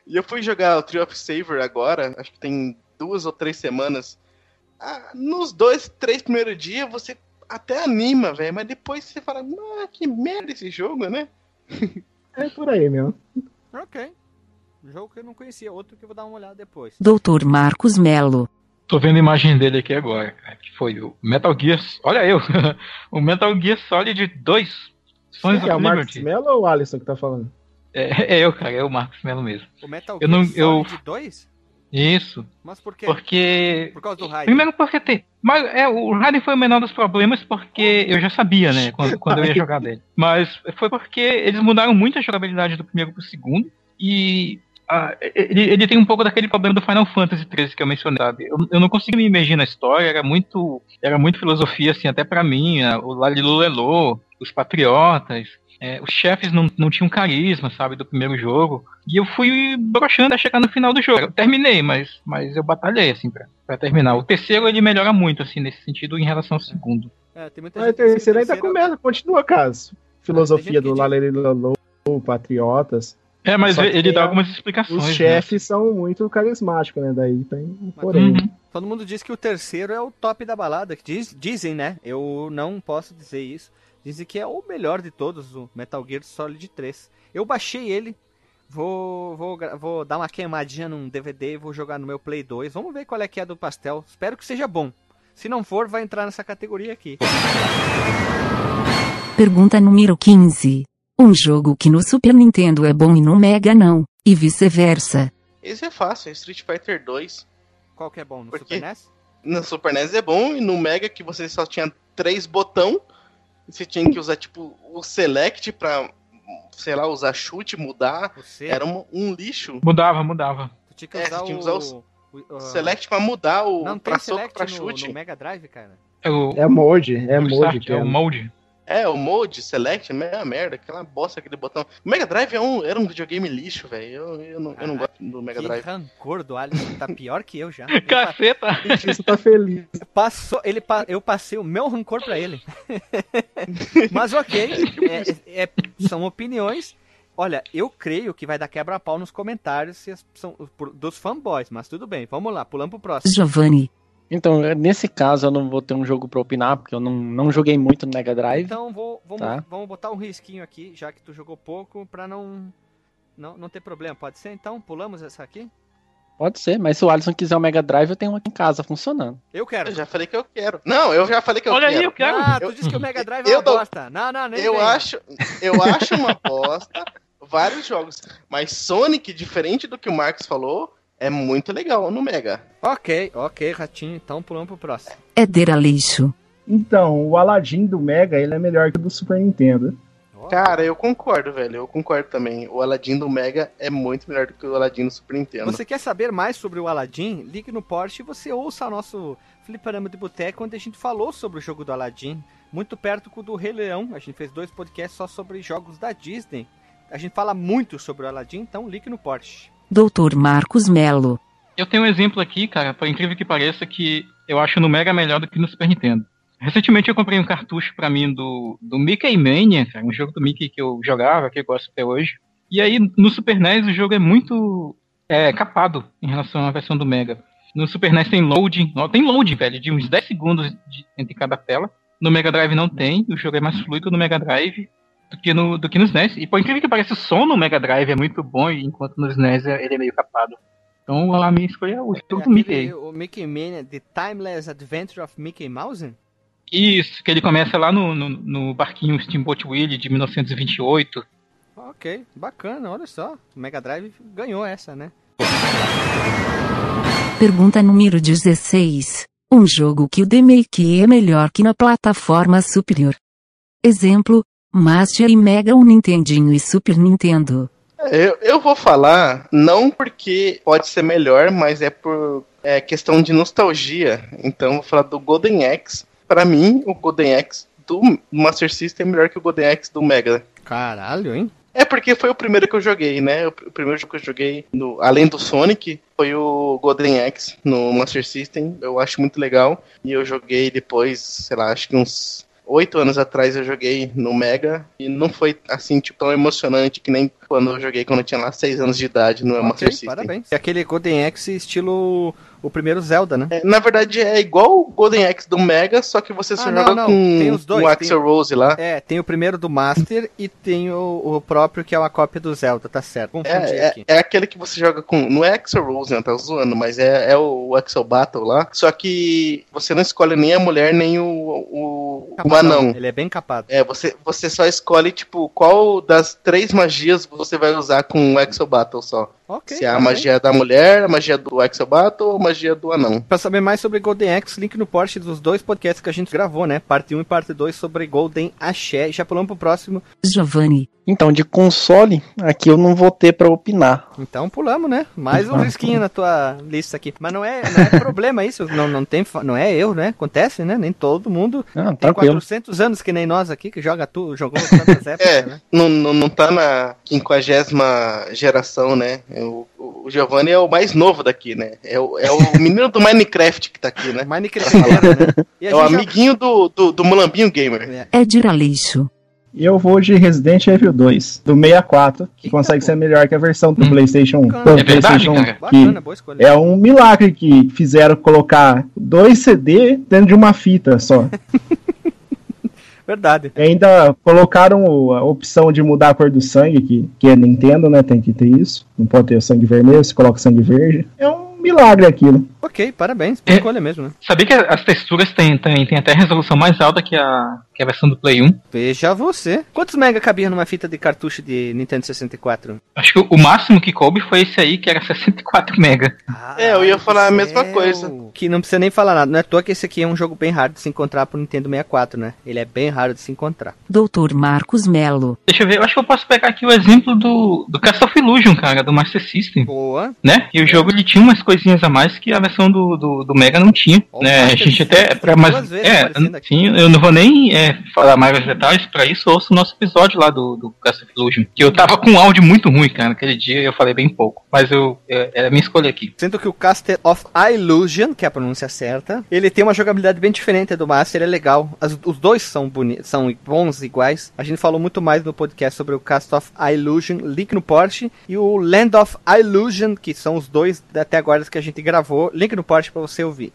E eu fui jogar o Tree of Saver agora, acho que tem duas ou três semanas. Ah, nos dois, três primeiros dias você até anima, velho, mas depois você fala, ah, que merda esse jogo, né? [laughs] É por aí mesmo. Ok. Um jogo que eu não conhecia, outro que eu vou dar uma olhada depois. Dr. Marcos Melo, Tô vendo a imagem dele aqui agora, cara, que foi o Metal Gear. Olha eu! [laughs] o Metal Gear Solid 2. Sons É of o Marcos. Mello ou o Alisson que tá falando? É, é eu, cara, é o Marcos Melo mesmo. O Metal Eu Gear não- eu- Solid 2? Isso, Mas por quê? porque. Por causa do raio. Primeiro porque tem. Mas é, o Raiden foi o menor dos problemas porque eu já sabia, né? Quando, [laughs] quando eu ia jogar dele. Mas foi porque eles mudaram muito a jogabilidade do primeiro pro segundo. E ah, ele, ele tem um pouco daquele problema do Final Fantasy XIII que eu mencionei, sabe? Eu, eu não consegui me imergir na história, era muito. Era muito filosofia, assim, até pra mim. ah, O Lalilu Lelô, os Patriotas. É, os chefes não, não tinham carisma, sabe, do primeiro jogo. E eu fui broxando a chegar no final do jogo. Eu terminei, mas, mas eu batalhei, assim, pra, pra terminar. O terceiro, ele melhora muito, assim, nesse sentido, em relação ao segundo. É, tem muita Mas gente diz que terceira ainda terceiro- começa, continua, caso. Filosofia gente que do Lalelilolô, Patriotas. É, mas ele dá algumas explicações. Os né? chefes são muito carismáticos, né? Daí tem um porém. Uhum. Todo mundo diz que o terceiro é o top da balada. que Diz, dizem, né? Eu não posso dizer isso. Dizem que é o melhor de todos, o Metal Gear Solid 3. Eu baixei ele. Vou, vou, vou dar uma queimadinha num DVD e vou jogar no meu Play 2. Vamos ver qual é que é do pastel. Espero que seja bom. Se não for, vai entrar nessa categoria aqui. pergunta número 15. Um jogo que no Super Nintendo é bom e no Mega não, e vice-versa. Esse é fácil, é Street Fighter 2. Qual que é bom? No Por Super? NES? No Super NES é bom, e no Mega que você só tinha três botão, você tinha que usar tipo o Select pra, sei lá, usar chute, mudar. Você? Era um, um lixo. Mudava, mudava. Tu tinha que É, usar você tinha que usar o- o- Select pra mudar o Não pra tem soco select pra no, chute. no Mega Drive, cara. É o, É molde, é start, que é o molde. É, o mode, select, é meia merda, aquela bosta aquele botão. O Mega Drive é um, era um videogame lixo, velho. Eu, eu, não, eu não gosto do Mega que Drive. rancor do Alisson. Tá pior que eu já. [laughs] Caceta! [laughs] Você tá feliz. Passou, ele eu passei o meu rancor pra ele. [laughs] Mas ok, é- é- são opiniões. Olha, eu creio que vai dar quebra-pau nos comentários se são por- dos fanboys, mas tudo bem, vamos lá, pulando pro próximo. Giovanni, Então, nesse caso, eu não vou ter um jogo pra opinar, porque eu não, não joguei muito no Mega Drive. Então vou, vamos, Tá. vamos botar um risquinho aqui, já que tu jogou pouco, pra não, não, não ter problema. Pode ser então? Pulamos essa aqui? Pode ser, mas se o Alisson quiser o Mega Drive, eu tenho um aqui em casa funcionando. Eu quero. Eu já falei que eu quero. Não, eu já falei que eu Olha quero. aí, eu quero. Ah, tu Eu- disse que o Mega [laughs] Drive é eu uma dou- bosta. Não, não, nem Eu vem. acho, eu acho uma bosta vários jogos. Mas Sonic, diferente do que o Marcos falou, é muito legal no Mega. Ok, ok, Ratinho, então pulamos pro próximo. Éder Aleixo, Então, o Aladdin do Mega, ele é melhor que o do Super Nintendo. Cara, eu concordo, velho. Eu concordo também. O Aladdin do Mega é muito melhor do que o Aladdin do Super Nintendo. Você quer saber mais sobre o Aladdin? Ligue no Porsche e você ouça nosso Fliperama de Boteco, onde a gente falou sobre o jogo do Aladdin. Muito perto com o do Rei Leão. A gente fez dois podcasts só sobre jogos da Disney. A gente fala muito sobre o Aladdin, então ligue no Porsche. Dr. Marcos Melo. Eu tenho um exemplo aqui, cara, por incrível que pareça, que eu acho no Mega melhor do que no Super Nintendo. Recentemente eu comprei um cartucho pra mim do, do Mickey Mania, cara, um jogo do Mickey que eu jogava, que eu gosto até hoje. E aí, no Super NES, o jogo é muito é, capado em relação à versão do Mega. No Super NES tem loading, tem loading, velho, de uns 10 segundos de- entre cada tela. No Mega Drive não tem, o jogo é mais fluido no Mega Drive do que, no, do que no SNES. E por incrível que pareça, o som no Mega Drive é muito bom, enquanto no SNES é- ele é meio capado. Então a minha escolha é o jogo do Mickey. o Mickey Mania, The Timeless Adventure of Mickey Mouse? Isso, que ele começa lá no, no, no barquinho Steamboat Willie de 1928. Ok, bacana, olha só. O Mega Drive ganhou essa, né? Pergunta número 16. Um jogo que o DMake é melhor que na plataforma superior. Exemplo, Master e Mega ou Nintendinho e Super Nintendo. Eu, eu vou falar, não porque pode ser melhor, mas é por é, questão de nostalgia. Então, eu vou falar do Golden Axe. Pra mim, o Golden Axe do Master System é melhor que o Golden Axe do Mega. Caralho, hein? É porque foi o primeiro que eu joguei, né? O pr- o primeiro jogo que eu joguei, no- além do Sonic, foi o Golden Axe no Master System. Eu acho muito legal. E eu joguei depois, sei lá, acho que uns oito anos atrás eu joguei no Mega. E não foi assim, tipo, tão emocionante que nem quando eu joguei quando eu tinha lá seis anos de idade no Master Ok, System. parabéns. É aquele Golden Axe estilo o primeiro Zelda, né? É, na verdade, é igual o Golden Axe do Mega, só que você só Ah, não, joga não, com tem os dois, o Axel Rose lá. É, tem o primeiro do Master e tem o, o próprio que é uma cópia do Zelda, tá certo. Confundi É, aqui. é, é aquele que você joga com. Não é Axel Rose, né? Tá zoando, mas é, é o Axel Battle lá. Só que você não escolhe nem a mulher, nem o, o, o anão. Ele é bem capado. É, você, você só escolhe, tipo, qual das três magias você vai usar com o Axel Battle só. Ok. Se é a parabéns. magia da mulher, a magia do Axel Battle ou a magia do anão. Pra saber mais sobre Golden Axe, link no post dos dois podcasts que a gente gravou, né? Parte 1 e parte 2 sobre Golden Axé. Já pulamos pro próximo. Giovanni. Então, de console, aqui eu não vou ter pra opinar. Então pulamos, né? Mais um risquinho na tua lista aqui. Mas não é, não é [laughs] problema isso. Não, não, tem, não é eu, né? Acontece, né? Nem todo mundo Ah, tem tranquilo. 400 anos que nem nós aqui, que joga tu, jogou tantas [laughs] épocas, É, né? não, não, não tá na quinquagésima geração, né? O, o Giovanni é o mais novo daqui, né? É o, é o [laughs] menino do Minecraft que tá aqui, né? Minecraft, né? E a É o gente já- amiguinho do, do, do Mulambinho Gamer. É de lixo. E eu vou de Resident Evil 2, do 64, que Eita, consegue ser melhor que a versão do Hum. PlayStation 1. Bacana. do É verdade, PlayStation 1, cara. Bacana, que boa escolha. é um milagre que fizeram colocar dois CD dentro de uma fita só. [laughs] Verdade. E ainda colocaram a opção de mudar a cor do sangue, que, que é Nintendo, né? Tem que ter isso. Não pode ter sangue vermelho, você coloca sangue verde. É um milagre aquilo. Ok, parabéns. Boa É. escolha mesmo, né? Sabia que as texturas têm, têm, têm até resolução mais alta que a, que a versão do Play 1? Veja você. Quantos mega cabia numa fita de cartucho de Nintendo 64? Acho que o- máximo que coube foi esse aí, que era 64 mega. É, eu ia falar a mesma coisa. Que não precisa nem falar nada. Não é à toa que esse aqui é um jogo bem raro de se encontrar pro Nintendo 64, né? Ele é bem raro de se encontrar. Dr. Marcos Melo. Deixa eu ver, eu acho que eu posso pegar aqui o exemplo do, do Castle of Illusion, cara, do Master System. Boa. Né? E o jogo ele tinha umas coisinhas a mais que a versão do, do, do Mega não tinha. Né? A gente até. Pra, mas, é, sim, eu não vou nem é, falar mais detalhes pra isso, ouço o nosso episódio lá do, do Castle of Illusion. Que eu tava com um áudio muito ruim, cara, naquele dia eu falei bem pouco. Mas eu, é, é a minha escolha aqui. Sendo que o Castle of Illusion, que é a pronúncia certa, ele tem uma jogabilidade bem diferente do Master, ele é legal. As- os dois são bonitos, são bons iguais. A gente falou muito mais no podcast sobre o Castle of Illusion, link no Porsche, e o Land of Illusion, que são os dois até agora que a gente gravou, link no Porsche pra você ouvir.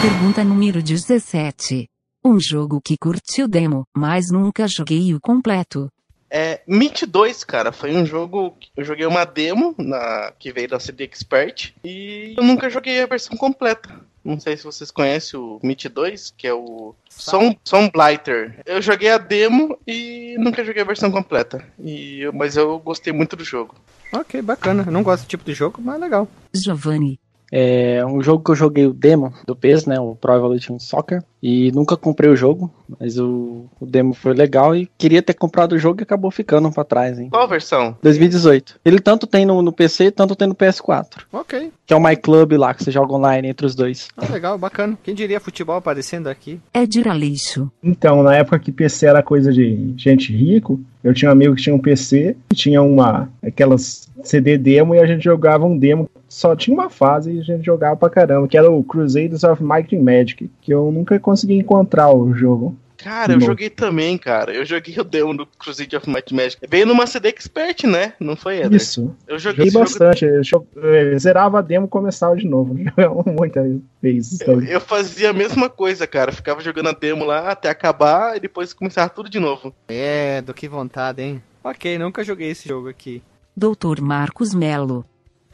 Pergunta número 17. Um jogo que curti o demo, mas nunca joguei o completo. É, Meat 2, cara, foi um jogo que eu joguei uma demo na que veio da CD Expert e eu nunca joguei a versão completa. Não sei se vocês conhecem o Meat 2, que é o Som, Som Blighter. Eu joguei a demo e nunca joguei a versão completa. E mas eu gostei muito do jogo. Ok, bacana. Eu não gosto desse tipo de jogo, mas legal. Giovanni. É um jogo que eu joguei o demo do PES, né? O Pro Evolution Soccer. E nunca comprei o jogo, mas o, o demo foi legal e queria ter comprado o jogo e acabou ficando pra trás, hein? Qual a versão? 2018. Ele tanto tem no, no PC, tanto tem no PS4. Ok. Que é o My Club lá, que você joga online entre os dois. Ah, legal, bacana. Quem diria futebol aparecendo aqui? É de lixo. Então, na época que PC era coisa de gente rico, eu tinha um amigo que tinha um PC, que tinha uma aquelas CD demo e a gente jogava um demo. Só tinha uma fase e a gente jogava pra caramba, que era o Crusaders of Might and Magic, que eu nunca consegui encontrar o jogo. Cara, eu joguei também, cara. Eu joguei o demo do Crusader of Might and Magic. Veio numa CD Expert, né? Não foi, Eder? Isso. Eu joguei, joguei bastante. Jogo... Eu zerava a demo e começava de novo. [laughs] Muitas vezes. Eu, eu, fazia a mesma coisa, cara. Ficava jogando a demo lá até acabar e depois começava tudo de novo. É, do que vontade, hein? Ok, nunca joguei esse jogo aqui. Doutor Marcos Melo.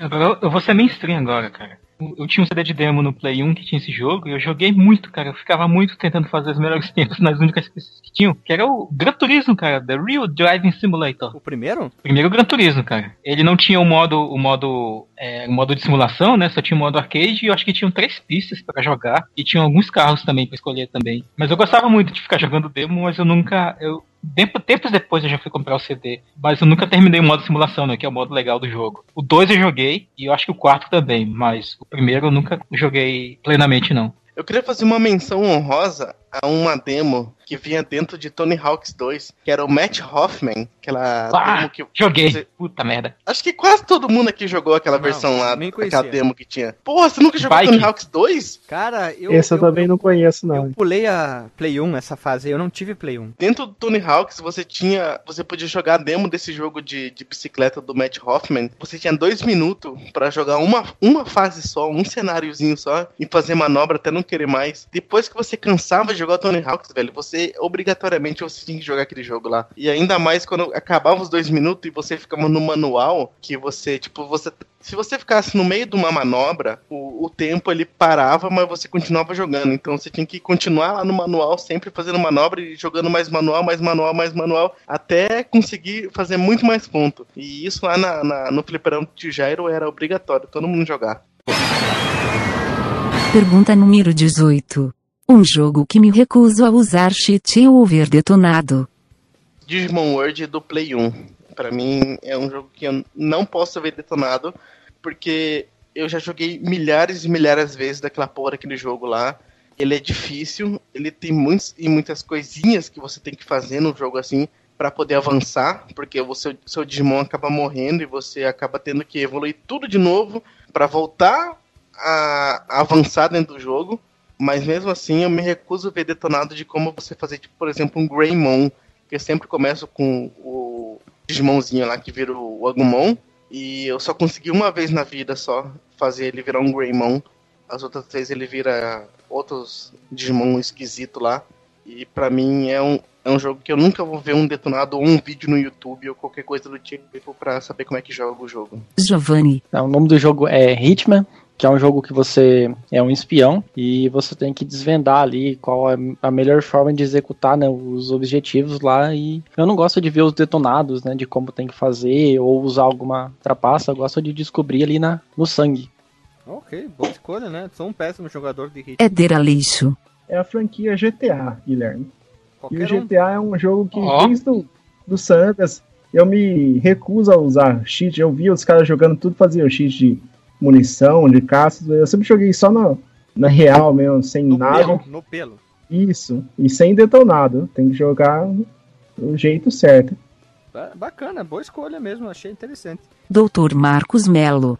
Agora eu vou ser mainstream agora, cara. Eu tinha um CD de demo no Play 1 que tinha esse jogo e eu joguei muito, cara. Eu ficava muito tentando fazer os melhores tempos nas únicas pistas que tinham, que era o Gran Turismo, cara, The Real Driving Simulator. O primeiro? Primeiro Gran Turismo, cara. Ele não tinha o modo, o modo, é, o modo de simulação, né? Só tinha o modo arcade e eu acho que tinham três pistas para jogar e tinham alguns carros também para escolher também. Mas eu gostava muito de ficar jogando demo, mas eu nunca, eu Tempo, tempos depois eu já fui comprar o CD, mas eu nunca terminei o modo simulação, né, que é o modo legal do jogo. O 2 eu joguei, e eu acho que o quarto também, mas o primeiro eu nunca joguei plenamente, não. Eu queria fazer uma menção honrosa a uma demo que vinha dentro de Tony Hawks 2, que era o Matt Hoffman, aquela ah, demo que. Joguei! Você... Puta merda. Acho que quase todo mundo aqui jogou aquela não, versão lá, aquela demo que tinha. Porra, você nunca jogou Bike. Tony Hawks 2? Cara, eu. Esse eu, eu também eu, não conheço, não. Eu pulei a Play 1 essa fase, eu não tive Play 1. Dentro do Tony Hawks, você tinha. Você podia jogar a demo desse jogo de, de bicicleta do Matt Hoffman. Você tinha dois minutos para jogar uma, uma fase só, um cenáriozinho só, e fazer manobra até não querer mais. Depois que você cansava de jogar o Tony Hawks, velho, você obrigatoriamente você tinha que jogar aquele jogo lá. E ainda mais quando acabava os dois minutos e você ficava no manual, que você, tipo, você. Se você ficasse no meio de uma manobra, o, o tempo ele parava, mas você continuava jogando. Então você tinha que continuar lá no manual, sempre fazendo manobra e jogando mais manual, mais manual, mais manual, até conseguir fazer muito mais ponto. E isso lá na, na no fliperão de Gyro era obrigatório, todo mundo jogar. Pergunta número 18. Um jogo que me recuso a usar cheat ou ver detonado. Digimon World do Play 1. Para mim é um jogo que eu não posso ver detonado, porque eu já joguei milhares e milhares de vezes daquela porra daquele jogo lá. Ele é difícil, ele tem muitos e muitas coisinhas que você tem que fazer no jogo assim para poder avançar, porque o seu, seu Digimon acaba morrendo e você acaba tendo que evoluir tudo de novo para voltar a, a avançar dentro do jogo. Mas mesmo assim, eu me recuso a ver detonado de como você fazer, tipo, por exemplo, um Greymon, que eu sempre começo com o Digimonzinho lá que vira o Agumon, e eu só consegui uma vez na vida só fazer ele virar um Greymon. As outras vezes ele vira outros Digimon esquisito lá. E para mim é um, é um jogo que eu nunca vou ver um detonado ou um vídeo no YouTube ou qualquer coisa do tipo para saber como é que joga o jogo. Giovanni. o nome do jogo é Hitman que é um jogo que você é um espião e você tem que desvendar ali qual é a melhor forma de executar né, os objetivos lá. E eu não gosto de ver os detonados, né, de como tem que fazer ou usar alguma trapaça, eu gosto de descobrir ali na, no sangue. Ok, boa escolha, né? Sou um péssimo jogador de hit. É dera lixo. É a franquia GTA, Guilherme. Qualquer e o GTA um. é um jogo que oh. desde do, do Santas eu me recuso a usar cheat. Eu vi os caras jogando tudo, faziam cheat de munição, de caça. Eu sempre joguei só na, na real mesmo, sem no nada. Pelo, no pelo. Isso. E sem detonado. Tem que jogar do jeito certo. Bacana, boa escolha mesmo, achei interessante. Doutor Marcos Melo.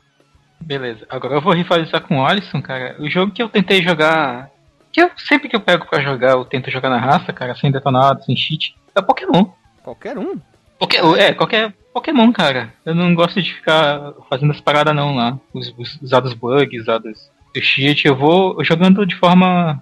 Beleza, agora eu vou rivalizar com o Alisson, cara. O jogo que eu tentei jogar. Que eu sempre que eu pego pra jogar, eu tento jogar na raça, cara, sem detonado, sem cheat. É Pokémon. Qualquer um? Qualquer, é, qualquer Pokémon, cara. Eu não gosto de ficar fazendo as paradas não lá. Os, os, usados bugs, usados cheat. Eu vou jogando de forma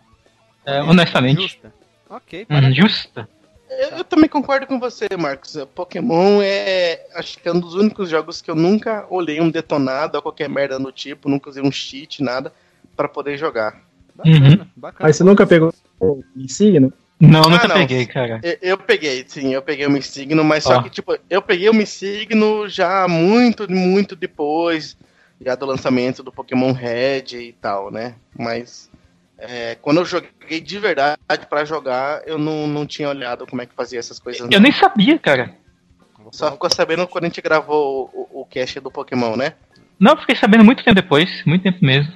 é, honestamente. Justa. Ok, hum, Justa. Eu, eu, também concordo com você, Marcos. Pokémon é. Acho que é um dos únicos jogos que eu nunca olhei um detonado ou qualquer merda do tipo, nunca usei um cheat, nada, para poder jogar. Bacana, uhum. bacana. Mas você nunca pegou o insigno? Não, ah, nunca não. peguei, cara. Eu, eu, peguei, sim, eu peguei o Mi Signo, mas só que, tipo, eu peguei o Mi Signo já muito, muito depois, já do lançamento do Pokémon Red e tal, né? Mas é, quando eu joguei de verdade para jogar, eu não, não tinha olhado como é que fazia essas coisas. Eu não. nem sabia, cara. Só ficou sabendo quando a gente gravou o, o, o cast do Pokémon, né? Não, fiquei sabendo muito tempo depois, muito tempo mesmo.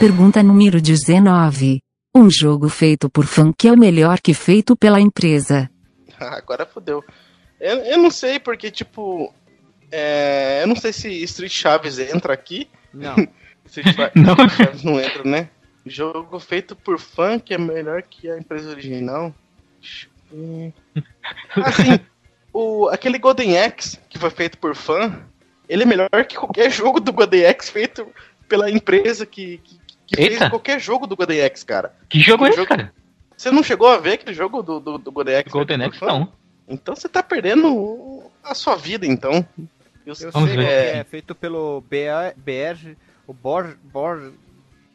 Pergunta número 19. Um jogo feito por fã que é o melhor que feito pela empresa. [laughs] Agora fodeu. Eu, eu não sei, porque, tipo, É, eu não sei se Street Chaves entra aqui. Não. [laughs] Street [laughs] Não. Chaves não entra, né? Jogo feito por fã que é melhor que a empresa original. Assim, o, aquele Golden Axe que foi feito por fã, ele é melhor que qualquer jogo do Golden Axe feito pela empresa que, que, que fez Eita. qualquer jogo do Golden Axe, cara. Que jogo é esse, Jogo- cara? Você não chegou a ver aquele jogo do, do, do Golden Axe? Golden Axe não. Então você tá perdendo a sua vida, então. Eu, Eu sei que é, feito pelo BR, o Bor, Bor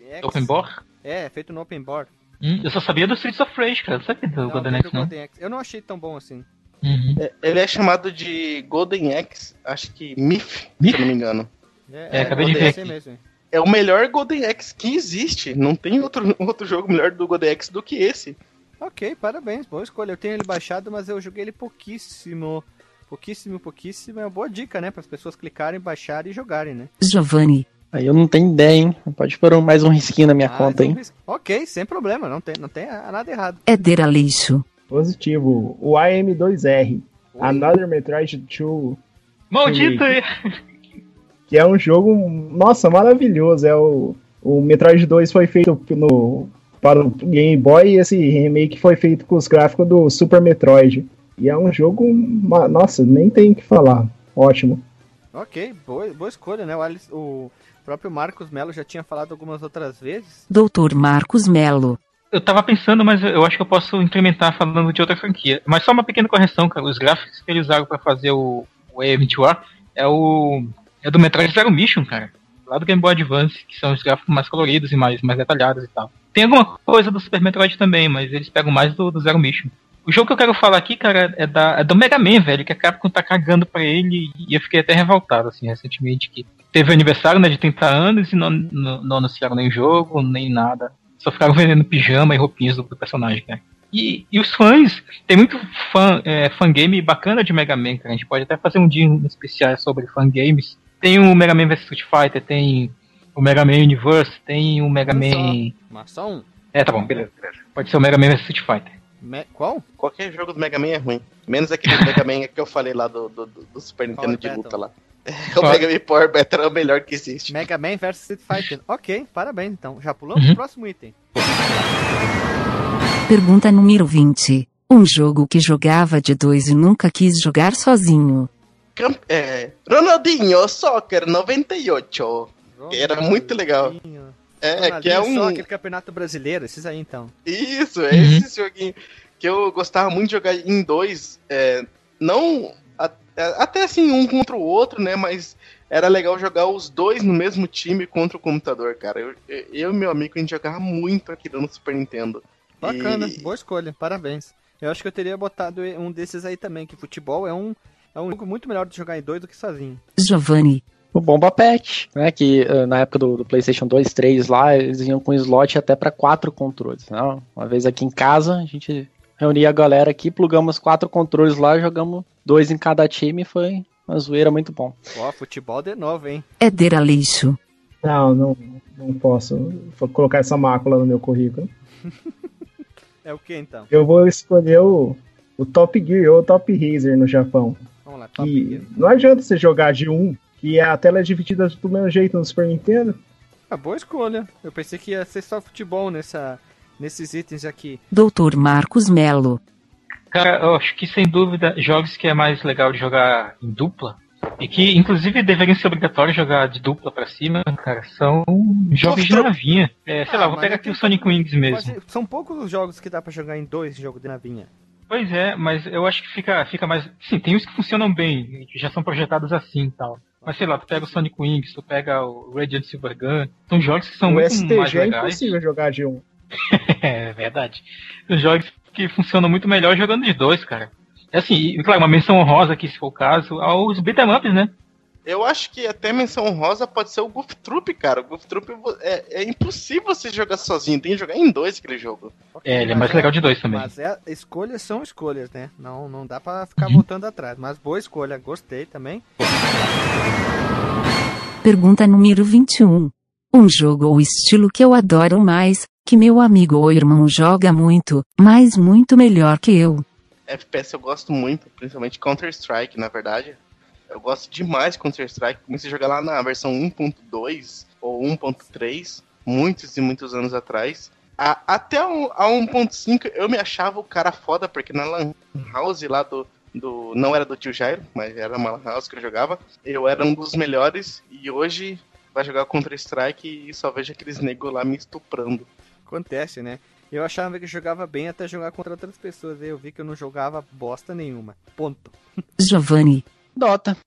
X. Open Board? É, feito no Open Board. Hum, eu só sabia do Streets of Rage, cara. Não sabia do Não, Golden Axe, não. Golden Axe. Eu não achei tão bom assim. Uhum. Ele é chamado de Golden Axe, acho que Myth, se Myth? eu não me engano. É, acabei de ver aqui. mesmo. É o melhor Golden Axe que existe. Não tem outro, [laughs] outro jogo melhor do Golden Axe do que esse. Ok, parabéns, boa escolha. Eu tenho ele baixado, mas eu joguei ele pouquíssimo. Pouquíssimo, pouquíssimo. É uma boa dica, né? Para as pessoas clicarem, baixarem e jogarem, né? Giovanni, Aí eu não tenho ideia, hein? Pode pôr um- mais um risquinho na minha Ah, conta, hein? ris- Ok, sem problema, não tem, não tem nada errado. Éder Aleixo, Positivo. O AM2R. Another Metroid 2. Maldito! Que é um jogo, nossa, maravilhoso. É o, o Metroid 2 foi feito no, para o Game Boy e esse remake foi feito com os gráficos do Super Metroid. E é um jogo, nossa, nem tem o que falar. Ótimo. Ok, boa, boa escolha, né? O, Alice- o próprio Marcos Melo já tinha falado algumas outras vezes. Dr. Marcos Melo, Eu tava pensando, mas eu acho que eu posso incrementar falando de outra franquia. Mas só uma pequena correção, cara. Os gráficos que eles usaram pra fazer o, o AM2R é o. É do Metroid Zero Mission, cara. Lá do Game Boy Advance, que são os gráficos mais coloridos e mais, mais detalhados e tal. Tem alguma coisa do Super Metroid também, mas eles pegam mais do, do Zero Mission. O jogo que eu quero falar aqui, cara, é, da, é do Mega Man, velho, que a Capcom tá cagando pra ele e eu fiquei até revoltado, assim, recentemente, que teve aniversário, né, de 30 anos e não, não, não anunciaram nem jogo, nem nada. Só ficaram vendendo pijama e roupinhas do, personagem, cara. E, e os fãs, tem muito fã, é, fangame bacana de Mega Man, cara. A gente pode até fazer um dia especial sobre fangames. Tem o Mega Man vs Street Fighter, tem o Mega Man Universe, tem o Mega Man. Mas só um. É, tá bom, beleza, beleza. Pode ser o Mega Man vs Street Fighter. Me- Qual? Qualquer jogo do Mega Man é ruim. Menos aquele Mega Man que eu falei lá do, do, do- do Super Nintendo Power de Battle. luta lá. [laughs] o? Mega Man Power Battle é o melhor que existe. Mega Man vs Street Fighter. [laughs] ok, parabéns então. Já pulamos Uhum. pro próximo item. pergunta número 20. Um jogo que jogava de dois e nunca quis jogar sozinho. É, Ronaldinho Soccer 98. Era muito legal. Ronaldinho. É, que é Ronaldinho um. Soccer, Campeonato Brasileiro, esses aí então. Isso, é Uhum. esse joguinho que eu gostava muito de jogar em dois. é, não a- é, até assim um contra o outro, né? Mas era legal jogar os dois no mesmo time contra o computador, cara. Eu, eu e meu amigo a gente jogava muito aquilo no Super Nintendo. Bacana, E- boa escolha, parabéns. Eu acho que eu teria botado um desses aí também, que futebol é um, é um jogo muito melhor de jogar em dois do que sozinho. Giovanni, O Bomba Pet, né? Que eh, na época do, do PlayStation 2, 3 lá, eles iam com slot até para quatro controles. Né? Uma vez aqui em casa, a gente reunia a galera aqui, plugamos quatro controles lá, jogamos dois em cada time e foi uma zoeira muito bom. Ó, futebol de novo, hein? Éder Aleixo, Não, não, não posso vou colocar essa mácula no meu currículo. [laughs] É o que então? Eu vou escolher o, o Top Gear ou o Top Racer no Japão. Vamos lá, Top não adianta você jogar de um, que a tela é dividida do mesmo jeito no Super Nintendo. Ah, boa escolha. Eu pensei que ia ser só futebol nessa, nesses itens aqui. Dr. Marcos Melo, Cara, eu acho que sem dúvida, jogos que é mais legal de jogar em dupla, e que inclusive deveriam ser obrigatórios jogar de dupla pra cima, cara, são jogos de navinha. É, sei Ah, lá, vou pegar é aqui o Sonic Wings mesmo. São poucos os jogos que dá pra jogar em dois jogo de navinha. Pois é, mas eu acho que fica, fica mais. Sim, tem uns que funcionam bem, que já são projetados assim e tal. Mas sei lá, tu pega o Sonic Wings, tu pega o Radiant Silver Gun, são jogos que são o muito mais STG é legais. impossível jogar de um. [laughs] É verdade. São jogos que funcionam muito melhor jogando de dois, cara. É assim, e, claro, uma menção honrosa aqui, se for o caso, aos beat'em ups, né? Eu acho que até menção rosa pode ser o Goof Troop, cara. O Goof Troop é, é impossível você jogar sozinho, tem que jogar em dois aquele jogo. É, ele é mais legal de dois também. Mas é, escolhas são escolhas, né? Não, não dá pra ficar Uhum. voltando atrás. Mas boa escolha, gostei também. pergunta número 21. Um jogo ou estilo que eu adoro mais, que meu amigo ou irmão joga muito, mas muito melhor que eu. FPS eu gosto muito, principalmente Counter-Strike, na verdade. Eu gosto demais de Counter-Strike. Comecei a jogar lá na versão 1.2 ou 1.3, muitos e muitos anos atrás. A, até a 1.5 eu me achava o cara foda, porque na Lan House lá do, do. Não era do tio Jairo, mas era uma Lan House que eu jogava. Eu era um dos melhores e hoje vai jogar Counter-Strike e só vejo aqueles negros lá me estuprando. Acontece, né? Eu achava que eu jogava bem até jogar contra outras pessoas. Aí eu vi que eu não jogava bosta nenhuma. Ponto. Giovanni, Dota.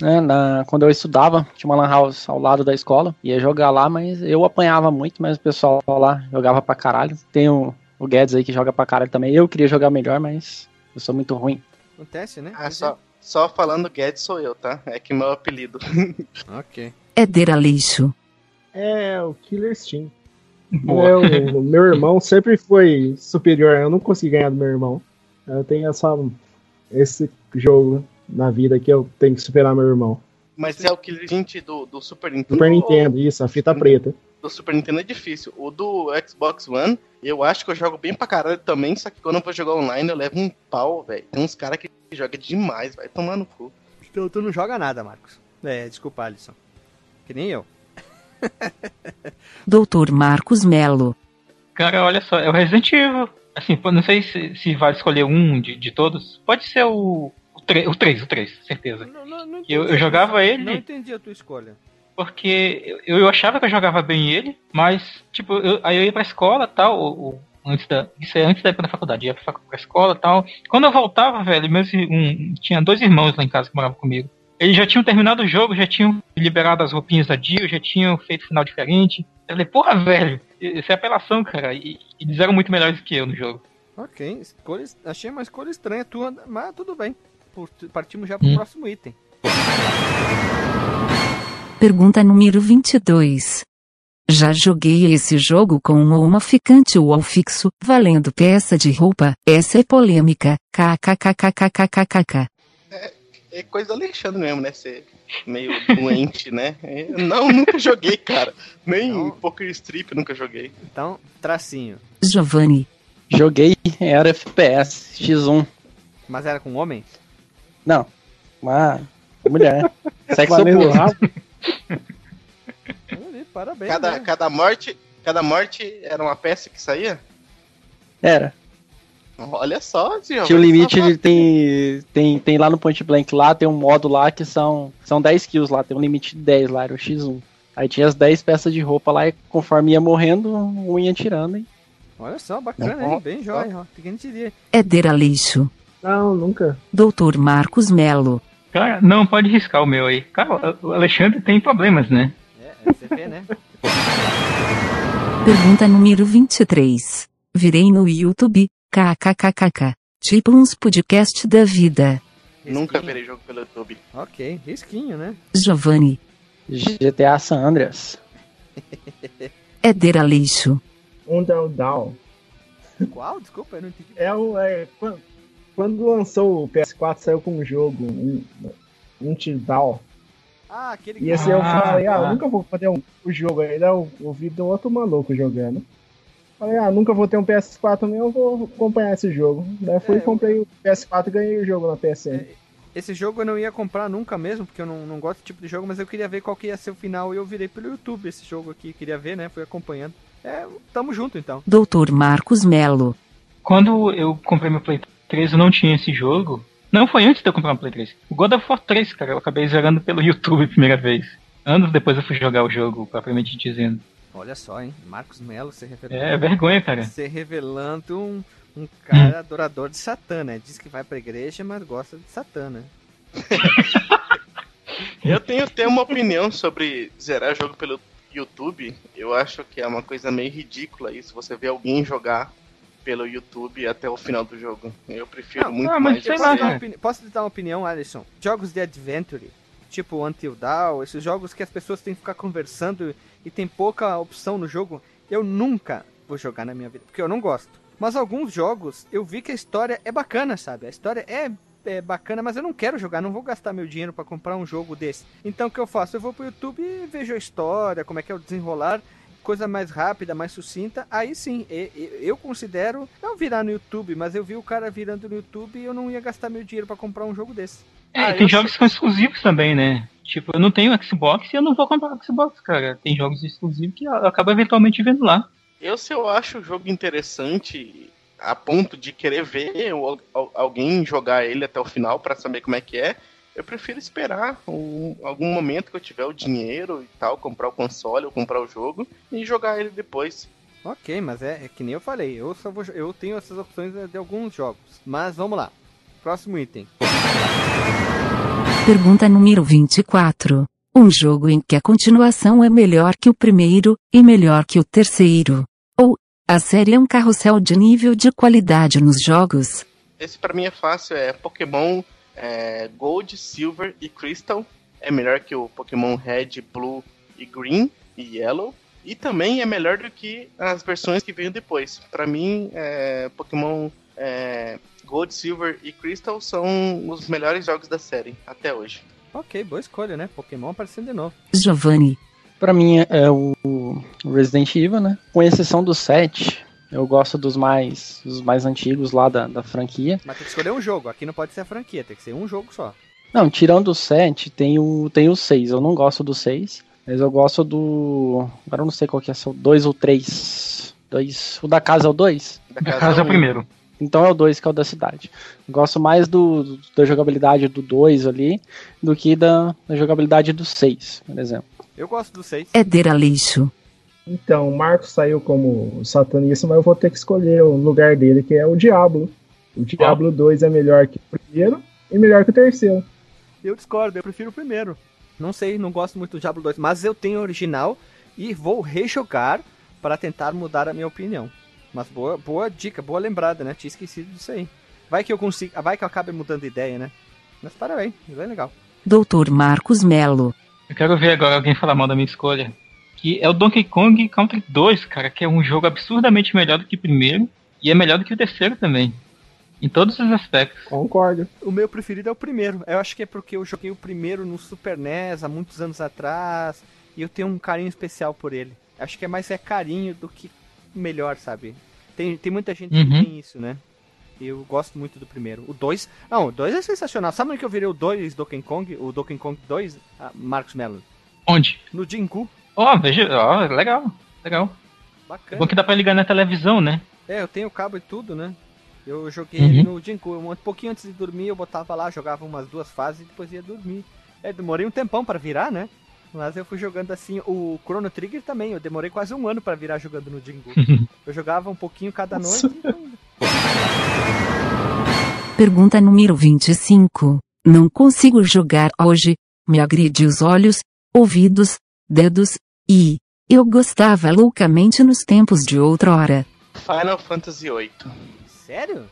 né, na- quando eu estudava, tinha uma lan house ao lado da escola, ia jogar lá, mas eu apanhava muito, mas o pessoal lá jogava pra caralho. Tem o, o Guedes aí que joga pra caralho também. Eu queria jogar melhor, mas eu sou muito ruim. Acontece, né? Ah, só, só falando Guedes sou eu, tá? É que meu apelido. [laughs] Ok. Éder Aleixo, É o Killer Steam. Boa. Eu- o meu irmão sempre foi superior. Eu não consegui ganhar do meu irmão. Eu tenho essa, esse jogo na vida que eu tenho que superar meu irmão. Mas é o Killer Instinct do, do Super Nintendo. Super Nintendo, isso, a fita preta. Do Super Nintendo é difícil. O do Xbox One, eu acho que eu jogo bem pra caralho também, só que quando eu vou jogar online eu levo um pau, velho. Tem uns caras que jogam demais, vai tomar no cu. Então tu não joga nada, Marcos. É, desculpa, Alisson. Que nem eu. [laughs] Doutor Marcos Melo, Cara, olha só, é o Resident Evil. Assim, não sei se, se vai escolher um de, de todos. Pode ser o, o, 3, o 3, o 3, certeza. Não, não, não Eu- entendi eu a jogava ele. Não entendi a tua escolha. Porque eu, eu achava que eu jogava bem ele, mas, tipo, eu- aí eu ia pra escola e tal, ou, antes da. Isso é antes da época da faculdade, ia pra, pra escola e tal. Quando eu voltava, velho, meus, um, tinha dois irmãos lá em casa que moravam comigo. Eles já tinham terminado o jogo, já tinham liberado as roupinhas da Dio, já tinham feito final diferente. Eu falei, porra, velho, isso é apelação, cara. E, e eles eram muito melhores que eu no jogo. Ok, escolha, achei uma escolha estranha tua, mas tudo bem. Partimos já pro Hum. próximo item. pergunta número 22. Já joguei esse jogo com um ou uma ficante ou fixo, valendo peça de roupa. Essa é polêmica. KKKKKKKK. É coisa do Alexandre mesmo, né? Ser meio doente, né? É, Não, nunca joguei, cara. Nem Não. Poker Strip nunca joguei. Então, tracinho. Giovanni, Joguei, era FPS, X1. Mas era com homem? Não, uma mulher. [laughs] Sexo. [laughs] Olha, Parabéns. Cada, né? cada morte. Cada morte era uma peça que saía? Era. Olha só, tio. Tinha o limite, ele tem, tem, tem lá no Point Blank lá, tem um modo lá que são, são 10 kills lá, tem um limite de 10 lá, era o X1. Aí tinha as 10 peças de roupa lá e conforme ia morrendo, um ia tirando. Hein? Olha só, bacana, hein? Bem jóia. ó. Quem diria? Éder Aleixo, Não, nunca. Doutor Marcos Melo, Cara, não, pode riscar o meu aí. Cara, o Alexandre tem problemas, né? É, é você vê, né? pergunta número 23. Virei no YouTube, kkkk. Tipo uns podcast da vida. Nunca Risquinho. verei jogo pelo YouTube. Ok, risquinho, né? Giovanni, GTA San Andreas. [laughs] Éder Aleixo, Until Down. Qual? Desculpa, eu não entendi. É o. É, quando, quando lançou o PS4, saiu com um jogo, um, Until Down. Ah, aquele E esse eu Ah, falei, ah, tá. nunca vou fazer um, o jogo aí. Daí eu ouvi de outro maluco jogando. Falei, ah, nunca vou ter um PS4 mesmo, eu vou acompanhar esse jogo. Daí fui É, e comprei o PS4 e ganhei o jogo na PSN. É, Esse jogo eu não ia comprar nunca mesmo, porque eu não, não gosto desse tipo de jogo, mas eu queria ver qual que ia ser o final e eu virei pelo YouTube esse jogo aqui. Queria ver, né? Fui acompanhando. É, tamo junto então. Doutor Marcos Melo, Quando eu comprei meu Play 3, eu não tinha esse jogo. Não foi antes de eu comprar o Play 3. O God of War 3, cara, eu acabei zerando pelo [laughs] YouTube a primeira vez. Anos depois eu fui jogar o jogo, propriamente dizendo. Olha só, hein? Marcos Melo se revelando. É vergonha, cara. Se revelando um, um cara adorador de Satã, né? Diz que vai pra igreja, mas gosta de Satã, né? [laughs] Eu tenho, tenho uma opinião sobre zerar jogo pelo YouTube. Eu acho que é uma coisa meio ridícula isso. Você vê alguém jogar pelo YouTube até o final do jogo. Eu prefiro Não, muito ah, mas mais sei lá, Posso, opini- te dar uma opinião, Alisson? Jogos de adventure, tipo Until Dawn, esses jogos que as pessoas têm que ficar conversando e tem pouca opção no jogo, eu nunca vou jogar na minha vida, porque eu não gosto. Mas alguns jogos, eu vi que a história é bacana, sabe? A história é, é bacana, mas eu não quero jogar, não vou gastar meu dinheiro pra comprar um jogo desse. Então o que eu faço? Eu vou pro YouTube e vejo a história, como é que é o desenrolar, coisa mais rápida, mais sucinta, aí sim, eu considero não virar no YouTube, mas eu vi o cara virando no YouTube e eu não ia gastar meu dinheiro pra comprar um jogo desse. É, Ah, tem eu jogos que são exclusivos também, né? Tipo, eu não tenho Xbox e eu não vou comprar o Xbox, cara. Tem jogos exclusivos que eu acabo eventualmente vendo lá. Eu, se eu acho o jogo interessante a ponto de querer ver alguém jogar ele até o final pra saber como é que é, eu prefiro esperar um- algum momento que eu tiver o dinheiro e tal, comprar o console ou comprar o jogo e jogar ele depois. Ok, mas é, é que nem eu falei, eu só vou, eu tenho essas opções de alguns jogos. Mas vamos lá. Próximo item. Pergunta número 24. Um jogo em que a continuação é melhor que o primeiro, e melhor que o terceiro. Ou, a série é um carrossel de nível de qualidade nos jogos. Esse pra mim é fácil, é Pokémon é, Gold, Silver e Crystal. É melhor que o Pokémon Red, Blue e Green e Yellow. E também é melhor do que as versões que veio depois. Pra mim, é, Pokémon é, Gold, Silver e Crystal são os melhores jogos da série até hoje. Ok, boa escolha, né? Pokémon aparecendo de novo. Giovanni. Pra mim é o Resident Evil, né? Com exceção do 7, eu gosto dos mais, dos mais antigos lá da, da franquia. Mas tem que escolher um jogo. Aqui não pode ser a franquia, tem que ser um jogo só. Não, tirando o 7, tem o, tem o 6. Eu não gosto do 6, mas eu gosto do. Agora eu não sei qual que é, se é o 2 ou 3. Dois, o da casa é o 2? Da No caso é o um. primeiro. Então é o 2 que é o da cidade. Gosto mais do, do- da jogabilidade do 2 ali do que da, da jogabilidade do 6, por exemplo. Eu gosto do 6. Éder Aleixo. Então, o Marcos saiu como satanista, mas eu vou ter que escolher o lugar dele, que é o Diablo. O Diablo 2 é melhor que o primeiro e melhor que o terceiro. Eu discordo, eu prefiro o primeiro. Não sei, não gosto muito do Diablo 2, mas eu tenho o original e vou rejogar para tentar mudar a minha opinião. Mas boa, boa dica, boa lembrada, né? Tinha esquecido disso aí. Vai que eu consigo, vai que eu acabe mudando de ideia, né? Mas parabéns, é legal. Doutor Marcos Melo. Eu quero ver agora alguém falar mal da minha escolha. Que é o Donkey Kong Country 2, cara, que é um jogo absurdamente melhor do que o primeiro. E é melhor do que o terceiro também. Em todos os aspectos. Concordo. O meu preferido é o primeiro. Eu acho que é porque eu joguei o primeiro no Super NES há muitos anos atrás e eu tenho um carinho especial por ele. Acho que é mais é carinho do que melhor, sabe? Tem, tem muita gente que Uhum. tem isso, né? Eu gosto muito do primeiro. O 2. Não, o 2 é sensacional. Sabe onde que eu virei o 2 Donkey Kong? O Donkey Kong 2, ah, Marcos Mello? Onde? No Jingu. Ó, veja, ó, legal, legal. É Bacana. bom que dá pra ligar na televisão, né? É, eu tenho cabo e tudo, né? Eu joguei Uhum. ele no Jingu. Um pouquinho antes de dormir, eu botava lá, jogava umas duas fases e depois ia dormir. É, demorei um tempão pra virar, né? Mas eu fui jogando assim. O Chrono Trigger também, eu demorei quase um ano pra virar jogando no Jingu. [laughs] eu jogava um pouquinho cada noite. então, Pergunta número 25. Não consigo jogar hoje. Me agride os olhos, ouvidos, dedos, e. Eu gostava loucamente nos tempos de outrora. Final Fantasy VIII. Sério?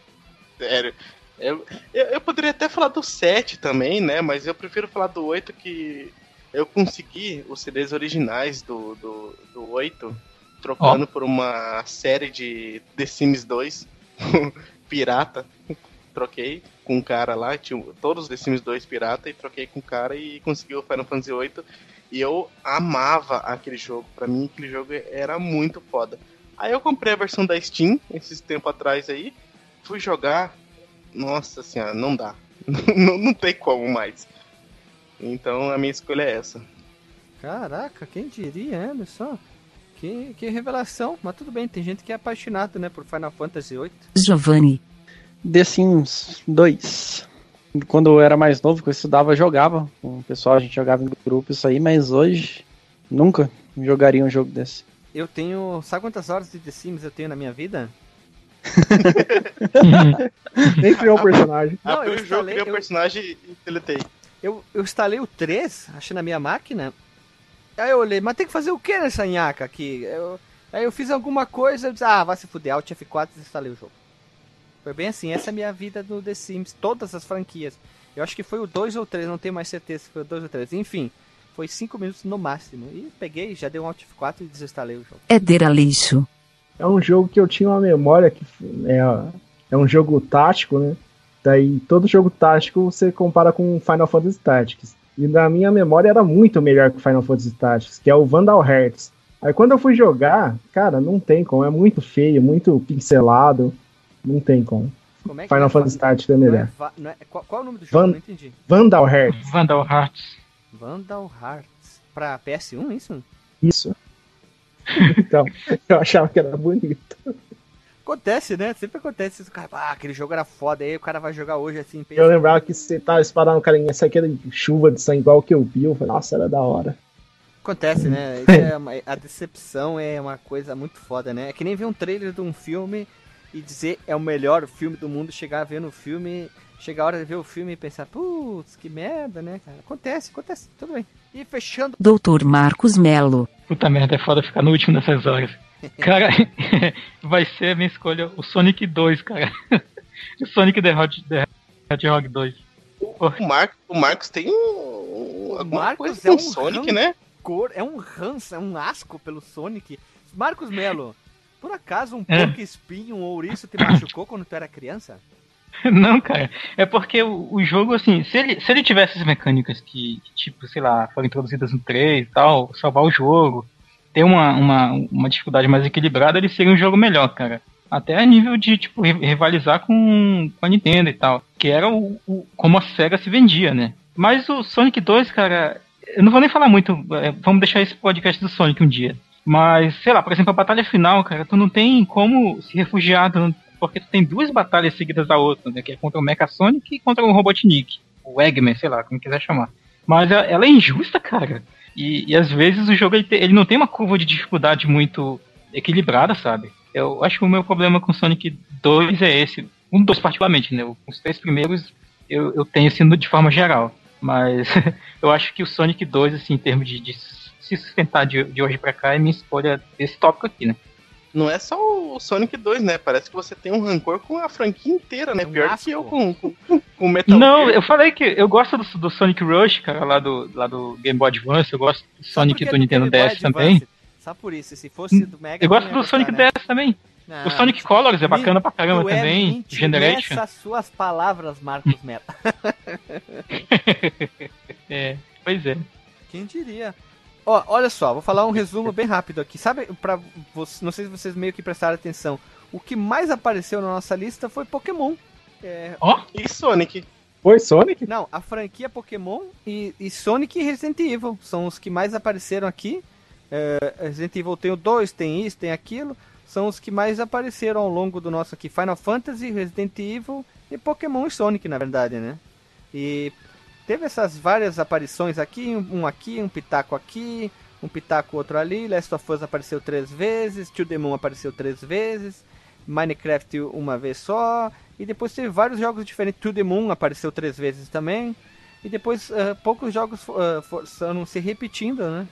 Sério. Eu, eu, eu poderia até falar do 7 também, né? Mas eu prefiro falar do 8 que eu consegui os CDs originais do, do, do 8 trocando por uma série de The Sims 2 [laughs] pirata. Troquei com um cara lá, tinha todos os The Sims 2 pirata e troquei com o cara e consegui o Final Fantasy 8 e eu amava aquele jogo. Pra mim aquele jogo era muito foda. Aí eu comprei a versão da Steam esses tempo atrás aí, fui jogar, nossa senhora, não dá. [laughs] não, não tem como mais. Então a minha escolha é essa. Caraca, quem diria, né? Olha só. Que, que revelação. Mas tudo bem, tem gente que é apaixonado, né? Por Final Fantasy VIII. Giovanni. The Sims 2. Quando eu era mais novo, que eu estudava, eu jogava. Com o pessoal, a gente jogava em grupo isso aí, mas hoje nunca jogaria um jogo desse. Eu tenho. Sabe quantas horas de The Sims eu tenho na minha vida? [laughs] Nem criou o personagem. Não, eu instalei- criei o eu- personagem e deletei. Eu, eu instalei o 3, achei na minha máquina. Aí eu olhei, mas tem que fazer o que nessa nhaca aqui? Eu- aí eu fiz alguma coisa, eu disse, ah, vai se fuder, Alt F4 e instalei o jogo. Foi bem assim, essa é a minha vida no The Sims, todas as franquias. Eu acho que foi o 2 ou 3, não tenho mais certeza se foi o 2 ou 3. Enfim, foi 5 minutos no máximo. E peguei, já dei um Alt F4 e desinstalei o jogo. Éder Aleixo. É um jogo que eu tinha uma memória que é, é um jogo tático, né? Daí todo jogo tático você compara com Final Fantasy Tactics. E na minha memória era muito melhor que o Final Fantasy Tactics, que é o Vandal Hearts. Aí quando eu fui jogar, cara, não tem como, é muito feio, muito pincelado, não tem como. Como é que Final é? Fantasy Tactics é Não é melhor. Não é- qual, qual é o nome do jogo? Van- Não entendi. Vandal Hearts. Vandal Hearts. Vandal Hearts. Pra PS1, isso? Isso. [laughs] Então, eu achava que era bonito. Acontece, né? Sempre acontece isso. Cara, ah, aquele jogo era foda, aí o cara vai jogar hoje assim. pensa- Eu lembrava que você tava disparando o carinha, essa aqui era chuva de sangue igual que eu vi. Eu falei, nossa, era da hora. Acontece, né? [laughs] É uma- a decepção é uma coisa muito foda, né? É que nem ver um trailer de um filme e dizer é o melhor filme do mundo, chegar a ver no filme, chegar a hora de ver o filme e pensar, putz, que merda, né, cara? Acontece, acontece, tudo bem. E fechando. Doutor Marcos Melo. Puta merda, é foda ficar no último nessas horas. [laughs] Cara, [laughs] vai ser a minha escolha o Sonic 2, cara. [laughs] O Sonic the Hot- the Hedgehog 2. O, Mar o Marcos tem um, um- alguma Marcos coisa é um Sonic, né? Cor, é um ranço, é um asco pelo Sonic. Marcos Melo, por acaso um É. porco espinho, um ouriço te machucou quando tu era criança? [laughs] Não, cara. É porque o, o jogo, assim, se ele, se ele tivesse as mecânicas que, tipo, sei lá, foram introduzidas no 3 e tal, salvar o jogo, ter uma, uma, uma dificuldade mais equilibrada, ele seria um jogo melhor, cara. Até a nível de, tipo, ri- rivalizar com, com a Nintendo e tal. Que era o, o- como a SEGA se vendia, né? Mas o Sonic 2, cara, eu não vou nem falar muito, é, vamos deixar esse podcast do Sonic um dia. Mas, sei lá, por exemplo, a batalha final, cara, tu não tem como se refugiar, porque tu tem duas batalhas seguidas da outra, né? Que é contra o Mecha Sonic e contra o Robotnik. O Eggman, sei lá, como quiser chamar. Mas a- ela é injusta, cara. E, e às vezes o jogo ele, te- ele não tem uma curva de dificuldade muito equilibrada, sabe? Eu acho que o meu problema com Sonic 2 é esse. Um dos particularmente, né? Os três primeiros eu, eu tenho assim de forma geral. Mas [laughs] eu acho que o Sonic 2, assim, em termos de, de se sustentar de, de hoje pra cá, é minha escolha desse tópico aqui, né? Não é só o Sonic 2, né? Parece que você tem um rancor com a franquia inteira, né? Um Pior asco. que eu com, com, com Metal Não, Gear. eu falei que eu gosto do, do Sonic Rush, cara, lá do, lá do Game Boy Advance, eu gosto do Só Sonic porque do é Nintendo DS também. Só por isso, se fosse do Mega. Eu gosto do Sonic né? DS também. Não, O Sonic Colors é Me- bacana pra caramba tu é também. mente Generation. Nessas suas palavras, Marcos Melo. [laughs] É, pois é. Quem diria? Ó, olha só, vou falar um resumo bem rápido aqui. Sabe, para não sei se vocês meio que prestaram atenção. O que mais apareceu na nossa lista foi Pokémon. É, Ó, E Sonic. Foi Sonic? não, a franquia Pokémon e, e Sonic e Resident Evil são os que mais apareceram aqui. É, Resident Evil tem o 2, tem isso, tem aquilo. São os que mais apareceram ao longo do nosso aqui. Final Fantasy, Resident Evil e Pokémon e Sonic, na verdade, né? E teve essas várias aparições aqui, um aqui, um pitaco aqui, um pitaco outro ali. Last of Us apareceu três vezes, To The Moon apareceu três vezes, Minecraft uma vez só. E depois teve vários jogos diferentes. To The Moon apareceu três vezes também. E depois eh, poucos jogos uh, foram se repetindo, né?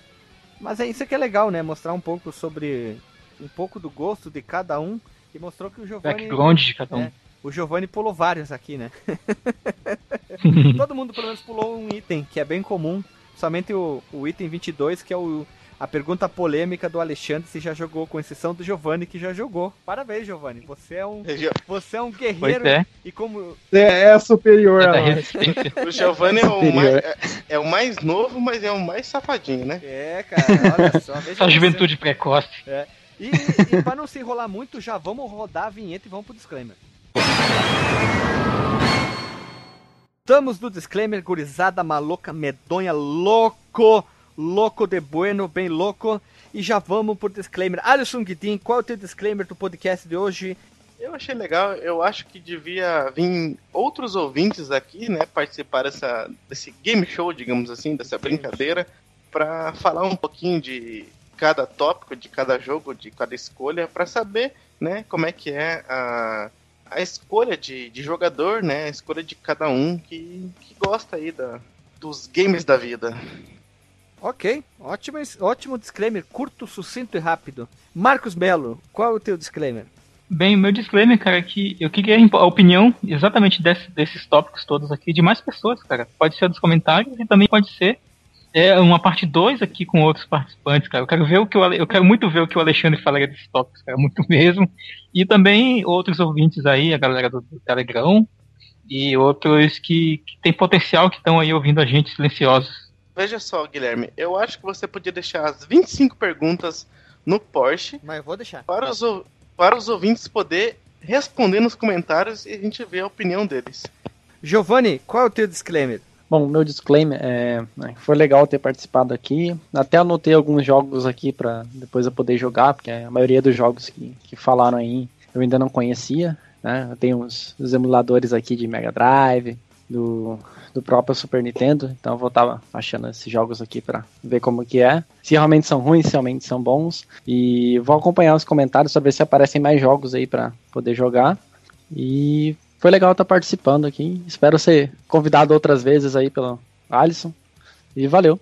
Mas é isso que é legal, né? Mostrar um pouco sobre um pouco do gosto de cada um. E mostrou que o Giovanni. background de cada um. É. O Giovanni pulou vários aqui, né? [laughs] Todo mundo pelo menos pulou um item, que é bem comum. Somente o, o item 22, que é o, a pergunta polêmica do Alexandre se já jogou, com exceção do Giovanni, que já jogou. Parabéns, Giovanni. Você é um, você é um guerreiro. é, E como. É, é superior é a. O Giovanni é o, mais, é, é o mais novo, mas é o mais safadinho, né? É, cara, olha só. veja juventude precoce. E, e para não se enrolar muito, já vamos rodar a vinheta e vamos pro disclaimer. Estamos no disclaimer, gurizada maluca, medonha, louco, louco de bueno, bem louco. E já vamos pro disclaimer. Alisson Guidin, qual é o teu disclaimer do podcast de hoje? Eu achei legal, eu acho que devia vir outros ouvintes aqui, né, participar dessa, desse game show, digamos assim, dessa brincadeira, para falar um pouquinho de cada tópico, de cada jogo, de cada escolha, para saber, né, como é que é a, a escolha de, de jogador, né, a escolha de cada um que, que gosta aí da, dos games da vida. Ok, ótimo, ótimo disclaimer, curto, sucinto e rápido. Marcos Melo, qual é o teu disclaimer? Bem, o meu disclaimer, cara, é que eu queria a opinião exatamente desse- desses tópicos todos aqui de mais pessoas, cara. Pode ser dos comentários e também pode ser é, uma parte 2 aqui com outros participantes, cara. Eu quero ver o que o Ale- eu quero muito ver o que o Alexandre falaria desses tópicos, cara, muito [laughs] mesmo. E também outros ouvintes aí, a galera do, do Telegram e outros que, que tem potencial que estão aí ouvindo a gente silenciosos. Veja só, Guilherme, eu acho que você podia deixar as 25 perguntas no Porsche Mas eu vou deixar. para os, para os ouvintes poder responder nos comentários e a gente vê a opinião deles. Giovanni, qual é o teu disclaimer? Bom, meu disclaimer é, né, foi legal ter participado aqui. Até anotei alguns jogos aqui para depois eu poder jogar, porque a maioria dos jogos que, que falaram aí eu ainda não conhecia. Né? Eu tenho os emuladores aqui de Mega Drive, do, do próprio Super Nintendo, então eu vou estar achando esses jogos aqui para ver como que é. Se realmente são ruins, se realmente são bons. E vou acompanhar os comentários para ver se aparecem mais jogos aí para poder jogar. E foi legal estar participando aqui. Espero ser convidado outras vezes aí pelo Alisson. E valeu.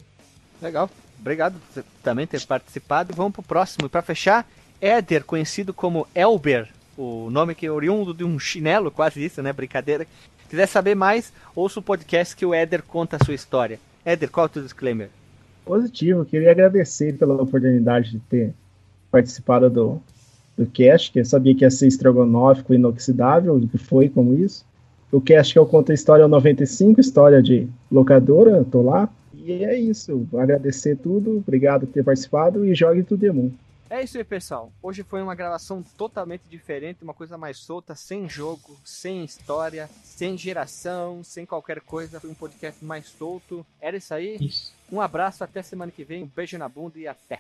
Legal. Obrigado por também ter participado. Vamos pro próximo. E para fechar, Éder, conhecido como Elber, o nome que é oriundo de um chinelo, quase isso, né? Brincadeira. Quiser saber mais, ouça o podcast que o Éder conta a sua história. Éder, qual é o teu disclaimer? Positivo, queria agradecer pela oportunidade de ter participado do, do cast, que eu sabia que ia ser estrogonófico inoxidável, que foi como isso. O cast que eu conto a história é o 95, história de locadora, tô lá. E é isso, agradecer tudo, obrigado por ter participado e jogue tudo Demon. É isso aí, pessoal. Hoje foi uma gravação totalmente diferente, uma coisa mais solta, sem jogo, sem história, sem geração, sem qualquer coisa. Foi um podcast mais solto. Era isso aí. Isso. Um abraço, até semana que vem. Um beijo na bunda e até.